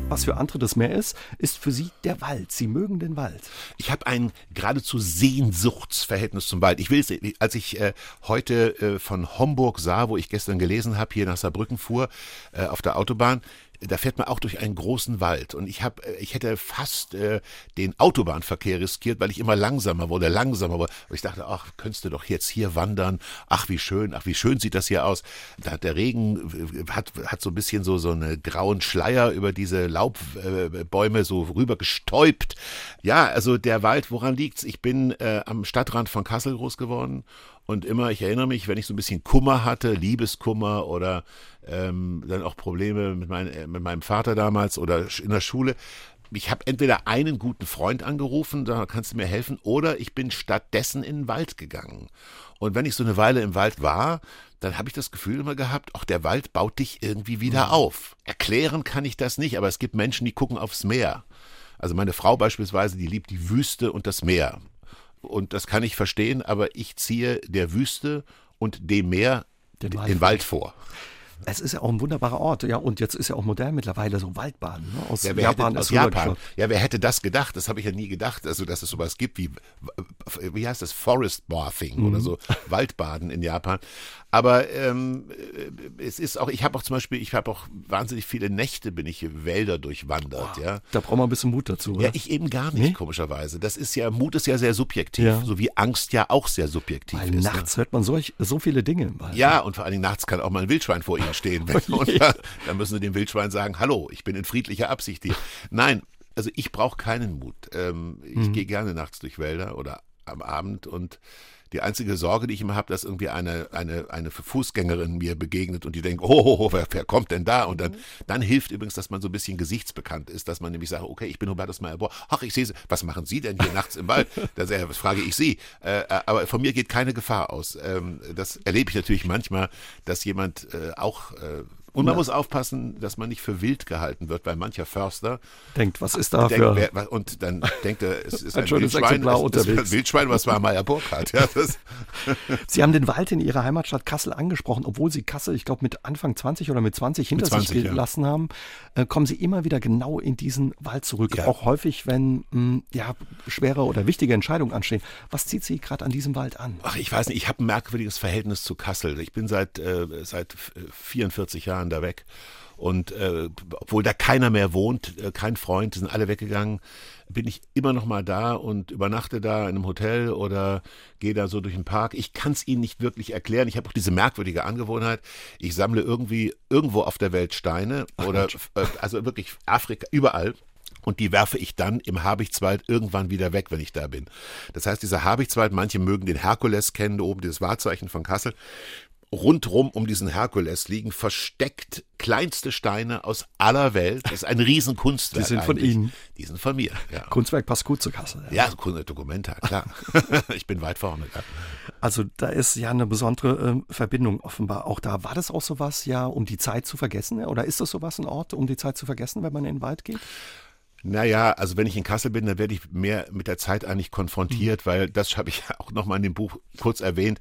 was für andere das Meer ist, ist für Sie der Wald. Sie mögen den Wald. Ich habe ein geradezu Sehnsuchtsverhältnis zum Wald. Ich will es, als ich äh, heute äh, von Homburg sah, wo ich gestern gelesen habe, hier nach Saarbrücken fuhr, äh, auf der Autobahn, da fährt man auch durch einen großen Wald und ich habe ich hätte fast äh, den Autobahnverkehr riskiert, weil ich immer langsamer wurde, langsamer wurde. Und ich dachte, ach, könntest du doch jetzt hier wandern. Ach, wie schön, ach, wie schön sieht das hier aus. Da hat der Regen hat hat so ein bisschen so so eine grauen Schleier über diese Laubbäume so rüber gestäubt. Ja, also der Wald, woran liegt's? Ich bin äh, am Stadtrand von Kassel groß geworden und immer, ich erinnere mich, wenn ich so ein bisschen Kummer hatte, Liebeskummer oder ähm, dann auch Probleme mit, mein, äh, mit meinem Vater damals oder in der Schule, ich habe entweder einen guten Freund angerufen, da kannst du mir helfen, oder ich bin stattdessen in den Wald gegangen. Und wenn ich so eine Weile im Wald war, dann habe ich das Gefühl immer gehabt, auch der Wald baut dich irgendwie wieder mhm. auf. Erklären kann ich das nicht, aber es gibt Menschen, die gucken aufs Meer. Also meine Frau beispielsweise, die liebt die Wüste und das Meer. Und das kann ich verstehen, aber ich ziehe der Wüste und dem Meer den Wald, den Wald vor. Es ist ja auch ein wunderbarer Ort, ja, und jetzt ist ja auch modern mittlerweile so Waldbaden ne? aus ja, Japan. Hätte, aus Japan. Ja, wer hätte das gedacht? Das habe ich ja nie gedacht, also dass es sowas gibt wie, wie heißt das, Forest Bathing mhm. oder so, Waldbaden in Japan. Aber ähm, es ist auch, ich habe auch zum Beispiel, ich habe auch wahnsinnig viele Nächte bin ich Wälder durchwandert, oh, ja. Da braucht man ein bisschen Mut dazu, oder? Ja, ich eben gar nicht, nee? komischerweise. Das ist ja, Mut ist ja sehr subjektiv, ja. so wie Angst ja auch sehr subjektiv Weil ist. Nachts ne? hört man solch, so viele Dinge. Ja, und vor allen Dingen nachts kann auch mal ein Wildschwein vor Ihnen stehen. und da, dann müssen Sie dem Wildschwein sagen, hallo, ich bin in friedlicher Absicht hier. Nein, also ich brauche keinen Mut. Ähm, ich mhm. gehe gerne nachts durch Wälder oder am Abend und die einzige Sorge, die ich immer habe, dass irgendwie eine, eine, eine Fußgängerin mir begegnet und die denkt, oh, oh, oh wer, wer kommt denn da? Und dann, mhm. dann hilft übrigens, dass man so ein bisschen gesichtsbekannt ist, dass man nämlich sagt, okay, ich bin Hubertus Meyer, ach, ich sehe Sie, was machen Sie denn hier nachts im Wald? Da frage ich Sie. Äh, äh, aber von mir geht keine Gefahr aus. Ähm, das erlebe ich natürlich manchmal, dass jemand äh, auch äh, und man ja. muss aufpassen, dass man nicht für wild gehalten wird, weil mancher Förster denkt, was ist da denkt, für... Wer, und dann denkt er, es ist ein, ein Wildschwein, es ist ein Wildschwein, was war Meyer Burkhardt. Ja, Sie haben den Wald in Ihrer Heimatstadt Kassel angesprochen, obwohl Sie Kassel, ich glaube, mit Anfang 20 oder mit 20 hinter mit 20, sich gelassen ja. haben, äh, kommen Sie immer wieder genau in diesen Wald zurück. Ja. Auch häufig, wenn mh, hm, ja, schwere oder wichtige Entscheidungen anstehen. Was zieht Sie gerade an diesem Wald an? Ach, ich weiß nicht, ich habe ein merkwürdiges Verhältnis zu Kassel. Ich bin seit, äh, seit 44 Jahren Da weg. Und äh, obwohl da keiner mehr wohnt, äh, kein Freund, sind alle weggegangen, bin ich immer noch mal da und übernachte da in einem Hotel oder gehe da so durch den Park. Ich kann es Ihnen nicht wirklich erklären. Ich habe auch diese merkwürdige Angewohnheit. Ich sammle irgendwie irgendwo auf der Welt Steine oder äh, also wirklich Afrika überall und die werfe ich dann im Habichtswald irgendwann wieder weg, wenn ich da bin. Das heißt, dieser Habichtswald, manche mögen den Herkules kennen, oben dieses Wahrzeichen von Kassel rundrum um diesen Herkules liegen versteckt kleinste Steine aus aller Welt. Das ist ein Riesenkunstwerk. Die sind von eigentlich. Ihnen. Die sind von mir. Ja. Kunstwerk passt gut zur Kasse. Ja, ja Dokumenta, klar. ich bin weit vorne. Ja. Also da ist ja eine besondere äh, Verbindung offenbar auch da. War das auch sowas, ja, um die Zeit zu vergessen? Oder ist das sowas ein Ort, um die Zeit zu vergessen, wenn man in den Wald geht? Naja, also wenn ich in Kassel bin, dann werde ich mehr mit der Zeit eigentlich konfrontiert, mhm. weil das habe ich auch nochmal in dem Buch kurz erwähnt.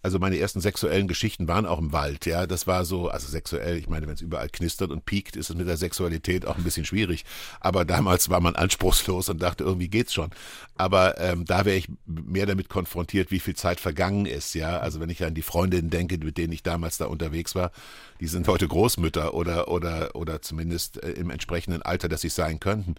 Also meine ersten sexuellen Geschichten waren auch im Wald, ja. Das war so, also sexuell, ich meine, wenn es überall knistert und piekt, ist es mit der Sexualität auch ein bisschen schwierig. Aber damals war man anspruchslos und dachte, irgendwie geht's schon. Aber ähm, da wäre ich mehr damit konfrontiert, wie viel Zeit vergangen ist, ja. Also wenn ich an die Freundinnen denke, mit denen ich damals da unterwegs war, die sind heute Großmütter oder oder oder zumindest äh, im entsprechenden Alter, dass sie sein könnten.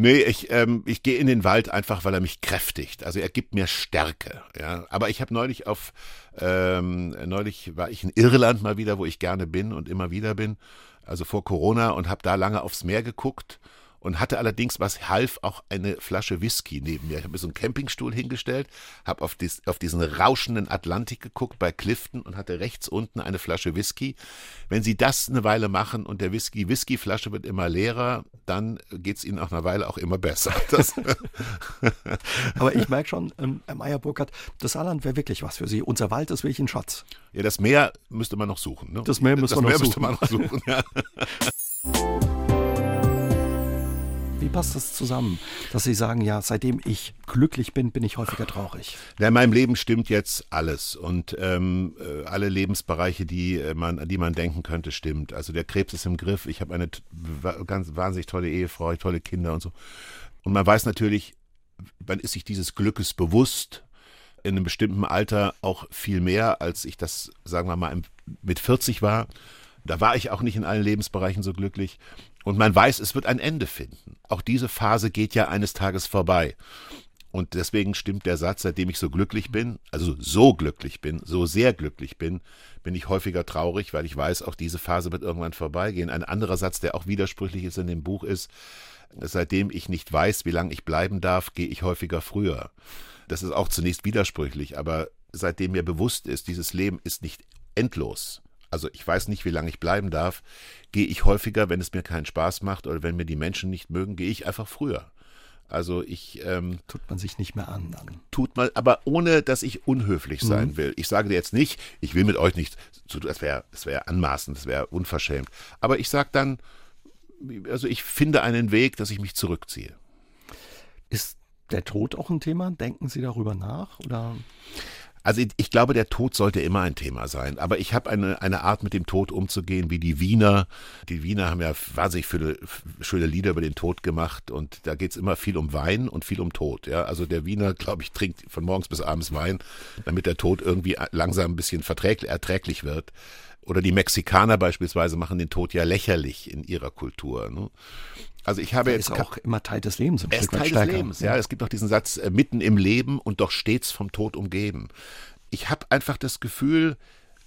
Nee, ich, ähm, ich gehe in den Wald einfach, weil er mich kräftigt. Also er gibt mir Stärke. Ja. Aber ich habe neulich auf, ähm, neulich war ich in Irland mal wieder, wo ich gerne bin und immer wieder bin, also vor Corona und habe da lange aufs Meer geguckt und hatte allerdings, was half, auch eine Flasche Whisky neben mir. Ich habe mir so einen Campingstuhl hingestellt, habe auf, dies, auf diesen rauschenden Atlantik geguckt bei Clifton und hatte rechts unten eine Flasche Whisky. Wenn Sie das eine Weile machen und der Whisky, Whiskyflasche wird immer leerer, dann geht es Ihnen nach einer Weile auch immer besser. Aber ich merke schon, ähm, Herr Meyer Burkhardt, das Saarland wäre wirklich was für Sie. Unser Wald ist wirklich ein Schatz. Ja, das Meer müsste man noch suchen. Ne? Das Meer, müsste, das man, Meer noch müsste man noch suchen. Ja. Wie passt das zusammen, dass Sie sagen, ja, seitdem ich glücklich bin, bin ich häufiger traurig? Ja, in meinem Leben stimmt jetzt alles und ähm, äh, alle Lebensbereiche, die äh, man, an die man denken könnte, stimmt. Also der Krebs ist im Griff. Ich habe eine ganz wahnsinnig tolle Ehefrau, tolle Kinder und so. Und man weiß natürlich, man ist sich dieses Glückes bewusst. In einem bestimmten Alter auch viel mehr, als ich das, sagen wir mal, mit 40 war. Da war ich auch nicht in allen Lebensbereichen so glücklich. Und man weiß, es wird ein Ende finden. Auch diese Phase geht ja eines Tages vorbei. Und deswegen stimmt der Satz, seitdem ich so glücklich bin, also so glücklich bin, so sehr glücklich bin, bin ich häufiger traurig, weil ich weiß, auch diese Phase wird irgendwann vorbeigehen. Ein anderer Satz, der auch widersprüchlich ist in dem Buch, ist, seitdem ich nicht weiß, wie lange ich bleiben darf, gehe ich häufiger früher. Das ist auch zunächst widersprüchlich, aber seitdem mir bewusst ist, dieses Leben ist nicht endlos, also ich weiß nicht, wie lange ich bleiben darf, gehe ich häufiger, wenn es mir keinen Spaß macht oder wenn mir die Menschen nicht mögen, gehe ich einfach früher. Also ich ähm, tut man sich nicht mehr an. Dann. Tut man, aber ohne, dass ich unhöflich sein mhm. will. Ich sage dir jetzt nicht, ich will mit euch nicht, das wäre, das wäre anmaßend, das wäre unverschämt. Aber ich sage dann, also ich finde einen Weg, dass ich mich zurückziehe. Ist der Tod auch ein Thema? Denken Sie darüber nach oder? Also ich, ich, glaube, der Tod sollte immer ein Thema sein. Aber ich habe eine, eine Art, mit dem Tod umzugehen, wie die Wiener. Die Wiener haben ja wahnsinnig viele schöne Lieder über den Tod gemacht und da geht es immer viel um Wein und viel um Tod. Ja? Also der Wiener, glaube ich, trinkt von morgens bis abends Wein, damit der Tod irgendwie langsam ein bisschen erträglich wird. Oder die Mexikaner beispielsweise machen den Tod ja lächerlich in ihrer Kultur. Ne? Also ich habe jetzt ist auch immer Teil des Lebens. Er ist Teil des Lebens. Ja, es gibt auch diesen Satz äh, mitten im Leben und doch stets vom Tod umgeben. Ich habe einfach das Gefühl,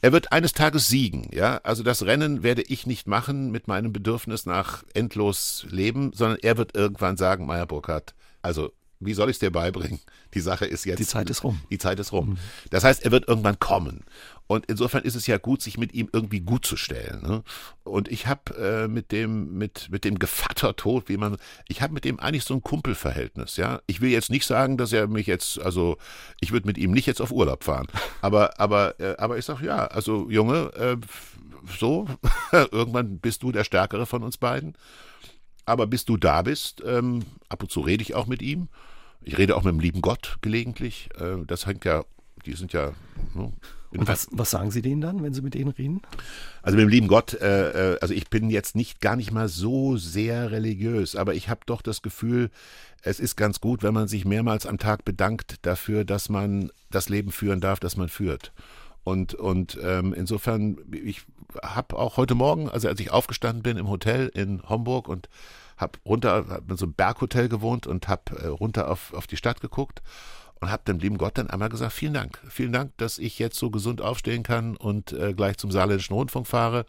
er wird eines Tages siegen, ja. Also das Rennen werde ich nicht machen mit meinem Bedürfnis nach endlos Leben, sondern er wird irgendwann sagen, Meyer Burkhardt, also wie soll ich es dir beibringen? Die Sache ist jetzt. Die Zeit ist rum. Die Zeit ist rum. Mhm. Das heißt, er wird irgendwann kommen. Und insofern ist es ja gut, sich mit ihm irgendwie gut zu stellen. Ne? Und ich habe äh, mit dem, mit, mit dem Gevattertod, wie man, ich habe mit dem eigentlich so ein Kumpelverhältnis, ja. Ich will jetzt nicht sagen, dass er mich jetzt, also ich würde mit ihm nicht jetzt auf Urlaub fahren. Aber, aber, äh, aber ich sage, ja, also Junge, äh, so, irgendwann bist du der Stärkere von uns beiden. Aber bis du da bist, ähm, ab und zu rede ich auch mit ihm. Ich rede auch mit dem lieben Gott gelegentlich. Äh, das hängt ja, die sind ja. Ne, und was, was sagen Sie denen dann, wenn Sie mit denen reden? Also mit dem lieben Gott, äh, äh, also ich bin jetzt nicht gar nicht mal so sehr religiös, aber ich habe doch das Gefühl, es ist ganz gut, wenn man sich mehrmals am Tag bedankt dafür, dass man das Leben führen darf, das man führt. Und, und ähm, insofern, ich habe auch heute Morgen, also als ich aufgestanden bin im Hotel in Homburg und habe runter, habe in so einem Berghotel gewohnt und habe äh, runter auf, auf die Stadt geguckt und habe dem lieben Gott dann einmal gesagt, vielen Dank, vielen Dank, dass ich jetzt so gesund aufstehen kann und äh, gleich zum saarländischen Rundfunk fahre.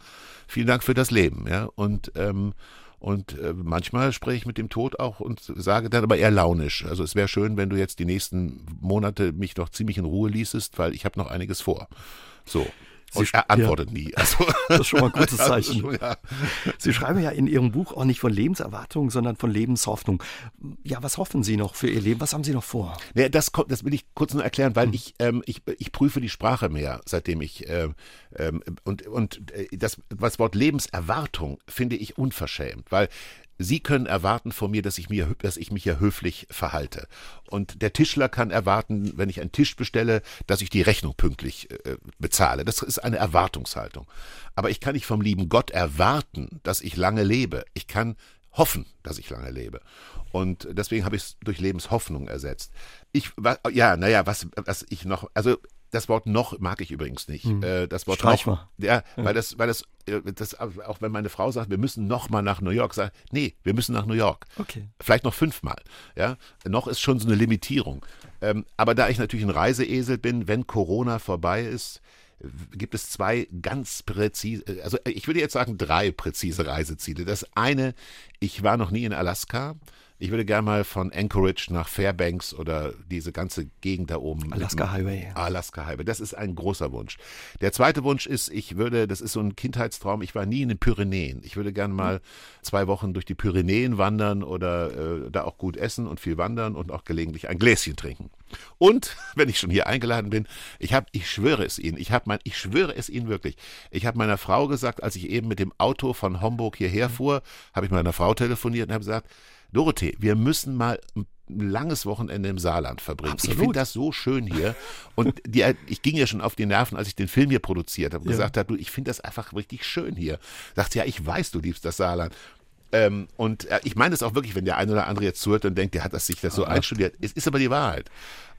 Vielen Dank für das Leben, ja. Und ähm, und äh, manchmal spreche ich mit dem Tod auch und sage dann aber eher launisch. Also es wäre schön, wenn du jetzt die nächsten Monate mich noch ziemlich in Ruhe ließest, weil ich habe noch einiges vor. So. Sie er antwortet ja. nie. Also, das ist schon mal ein gutes Zeichen. Ja. Sie schreiben ja in Ihrem Buch auch nicht von Lebenserwartung, sondern von Lebenshoffnung. Ja, was hoffen Sie noch für Ihr Leben? Was haben Sie noch vor? Ja, das, kommt, das will ich kurz nur erklären, weil hm. ich, ähm, ich, ich prüfe die Sprache mehr, seitdem ich äh, ähm, und, und äh, das, das Wort Lebenserwartung finde ich unverschämt, weil Sie können erwarten von mir, dass ich, mir, dass ich mich ja höflich verhalte. Und der Tischler kann erwarten, wenn ich einen Tisch bestelle, dass ich die Rechnung pünktlich äh, bezahle. Das ist eine Erwartungshaltung. Aber ich kann nicht vom lieben Gott erwarten, dass ich lange lebe. Ich kann hoffen, dass ich lange lebe. Und deswegen habe ich es durch Lebenshoffnung ersetzt. Ich, ja, naja, was, was ich noch, also das Wort noch mag ich übrigens nicht. Hm. Äh, das Wort Streich noch, ja, ja, weil das, weil das, das, auch wenn meine Frau sagt, wir müssen noch mal nach New York, sagt, nee, wir müssen nach New York. Okay. Vielleicht noch fünfmal. Ja, noch ist schon so eine Limitierung. Ähm, aber da ich natürlich ein Reiseesel bin, wenn Corona vorbei ist, gibt es zwei ganz präzise, also ich würde jetzt sagen drei präzise Reiseziele. Das eine, ich war noch nie in Alaska. Ich würde gerne mal von Anchorage nach Fairbanks oder diese ganze Gegend da oben. Alaska Highway. Alaska Highway. Das ist ein großer Wunsch. Der zweite Wunsch ist, ich würde, das ist so ein Kindheitstraum, ich war nie in den Pyrenäen. Ich würde gerne mal zwei Wochen durch die Pyrenäen wandern oder äh, da auch gut essen und viel wandern und auch gelegentlich ein Gläschen trinken. Und wenn ich schon hier eingeladen bin, ich habe, ich schwöre es Ihnen, ich habe mein, ich schwöre es Ihnen wirklich. Ich habe meiner Frau gesagt, als ich eben mit dem Auto von Homburg hierher fuhr, habe ich meiner Frau telefoniert und habe gesagt, Dorothee, wir müssen mal ein langes Wochenende im Saarland verbringen. Absolut. Ich finde das so schön hier. Und die, ich ging ja schon auf die Nerven, als ich den Film hier produziert habe und Ja. gesagt habe, du, ich finde das einfach richtig schön hier. Sagt ja, ich weiß, du liebst das Saarland. Ähm, und äh, ich meine es auch wirklich, wenn der eine oder andere jetzt zuhört und denkt, der hat das sich das so einstudiert. Es ist aber die Wahrheit.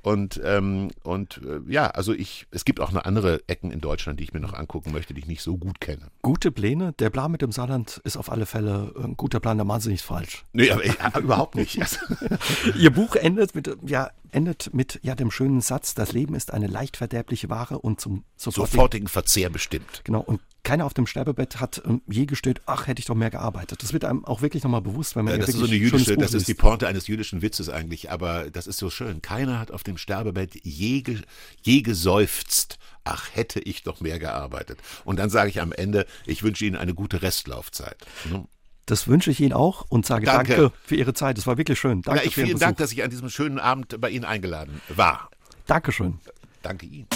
Und, ähm, und äh, ja, also ich, es gibt auch noch andere Ecken in Deutschland, die ich mir noch angucken möchte, die ich nicht so gut kenne. Gute Pläne. Der Plan mit dem Saarland ist auf alle Fälle ein guter Plan, der machen Sie nicht falsch. Nee, aber ich, äh, überhaupt nicht. Ihr Buch endet mit, ja, endet mit ja, dem schönen Satz, das Leben ist eine leicht verderbliche Ware und zum sofortigen, sofortigen Verzehr bestimmt. Genau, und keiner auf dem Sterbebett hat ähm, je gestöhnt, ach, hätte ich doch mehr gearbeitet. Das wird einem auch wirklich nochmal bewusst, wenn man Ja, ja das ist so eine jüdische, das ist die. Pointe eines jüdischen Witzes eigentlich, aber das ist so schön. Keiner hat auf dem Sterbebett je, je geseufzt. Ach, hätte ich doch mehr gearbeitet. Und dann sage ich am Ende, ich wünsche Ihnen eine gute Restlaufzeit. Ne? Das wünsche ich Ihnen auch und sage danke, Danke. für Ihre Zeit. Es war wirklich schön. Danke Ja, ich für Ihren vielen Dank, dass ich an diesem schönen Abend bei Ihnen eingeladen war. Dankeschön. Danke Ihnen.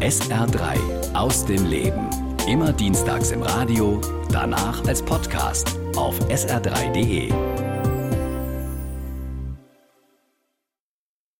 SR3 aus dem Leben. Immer dienstags im Radio, danach als Podcast auf sr3.de.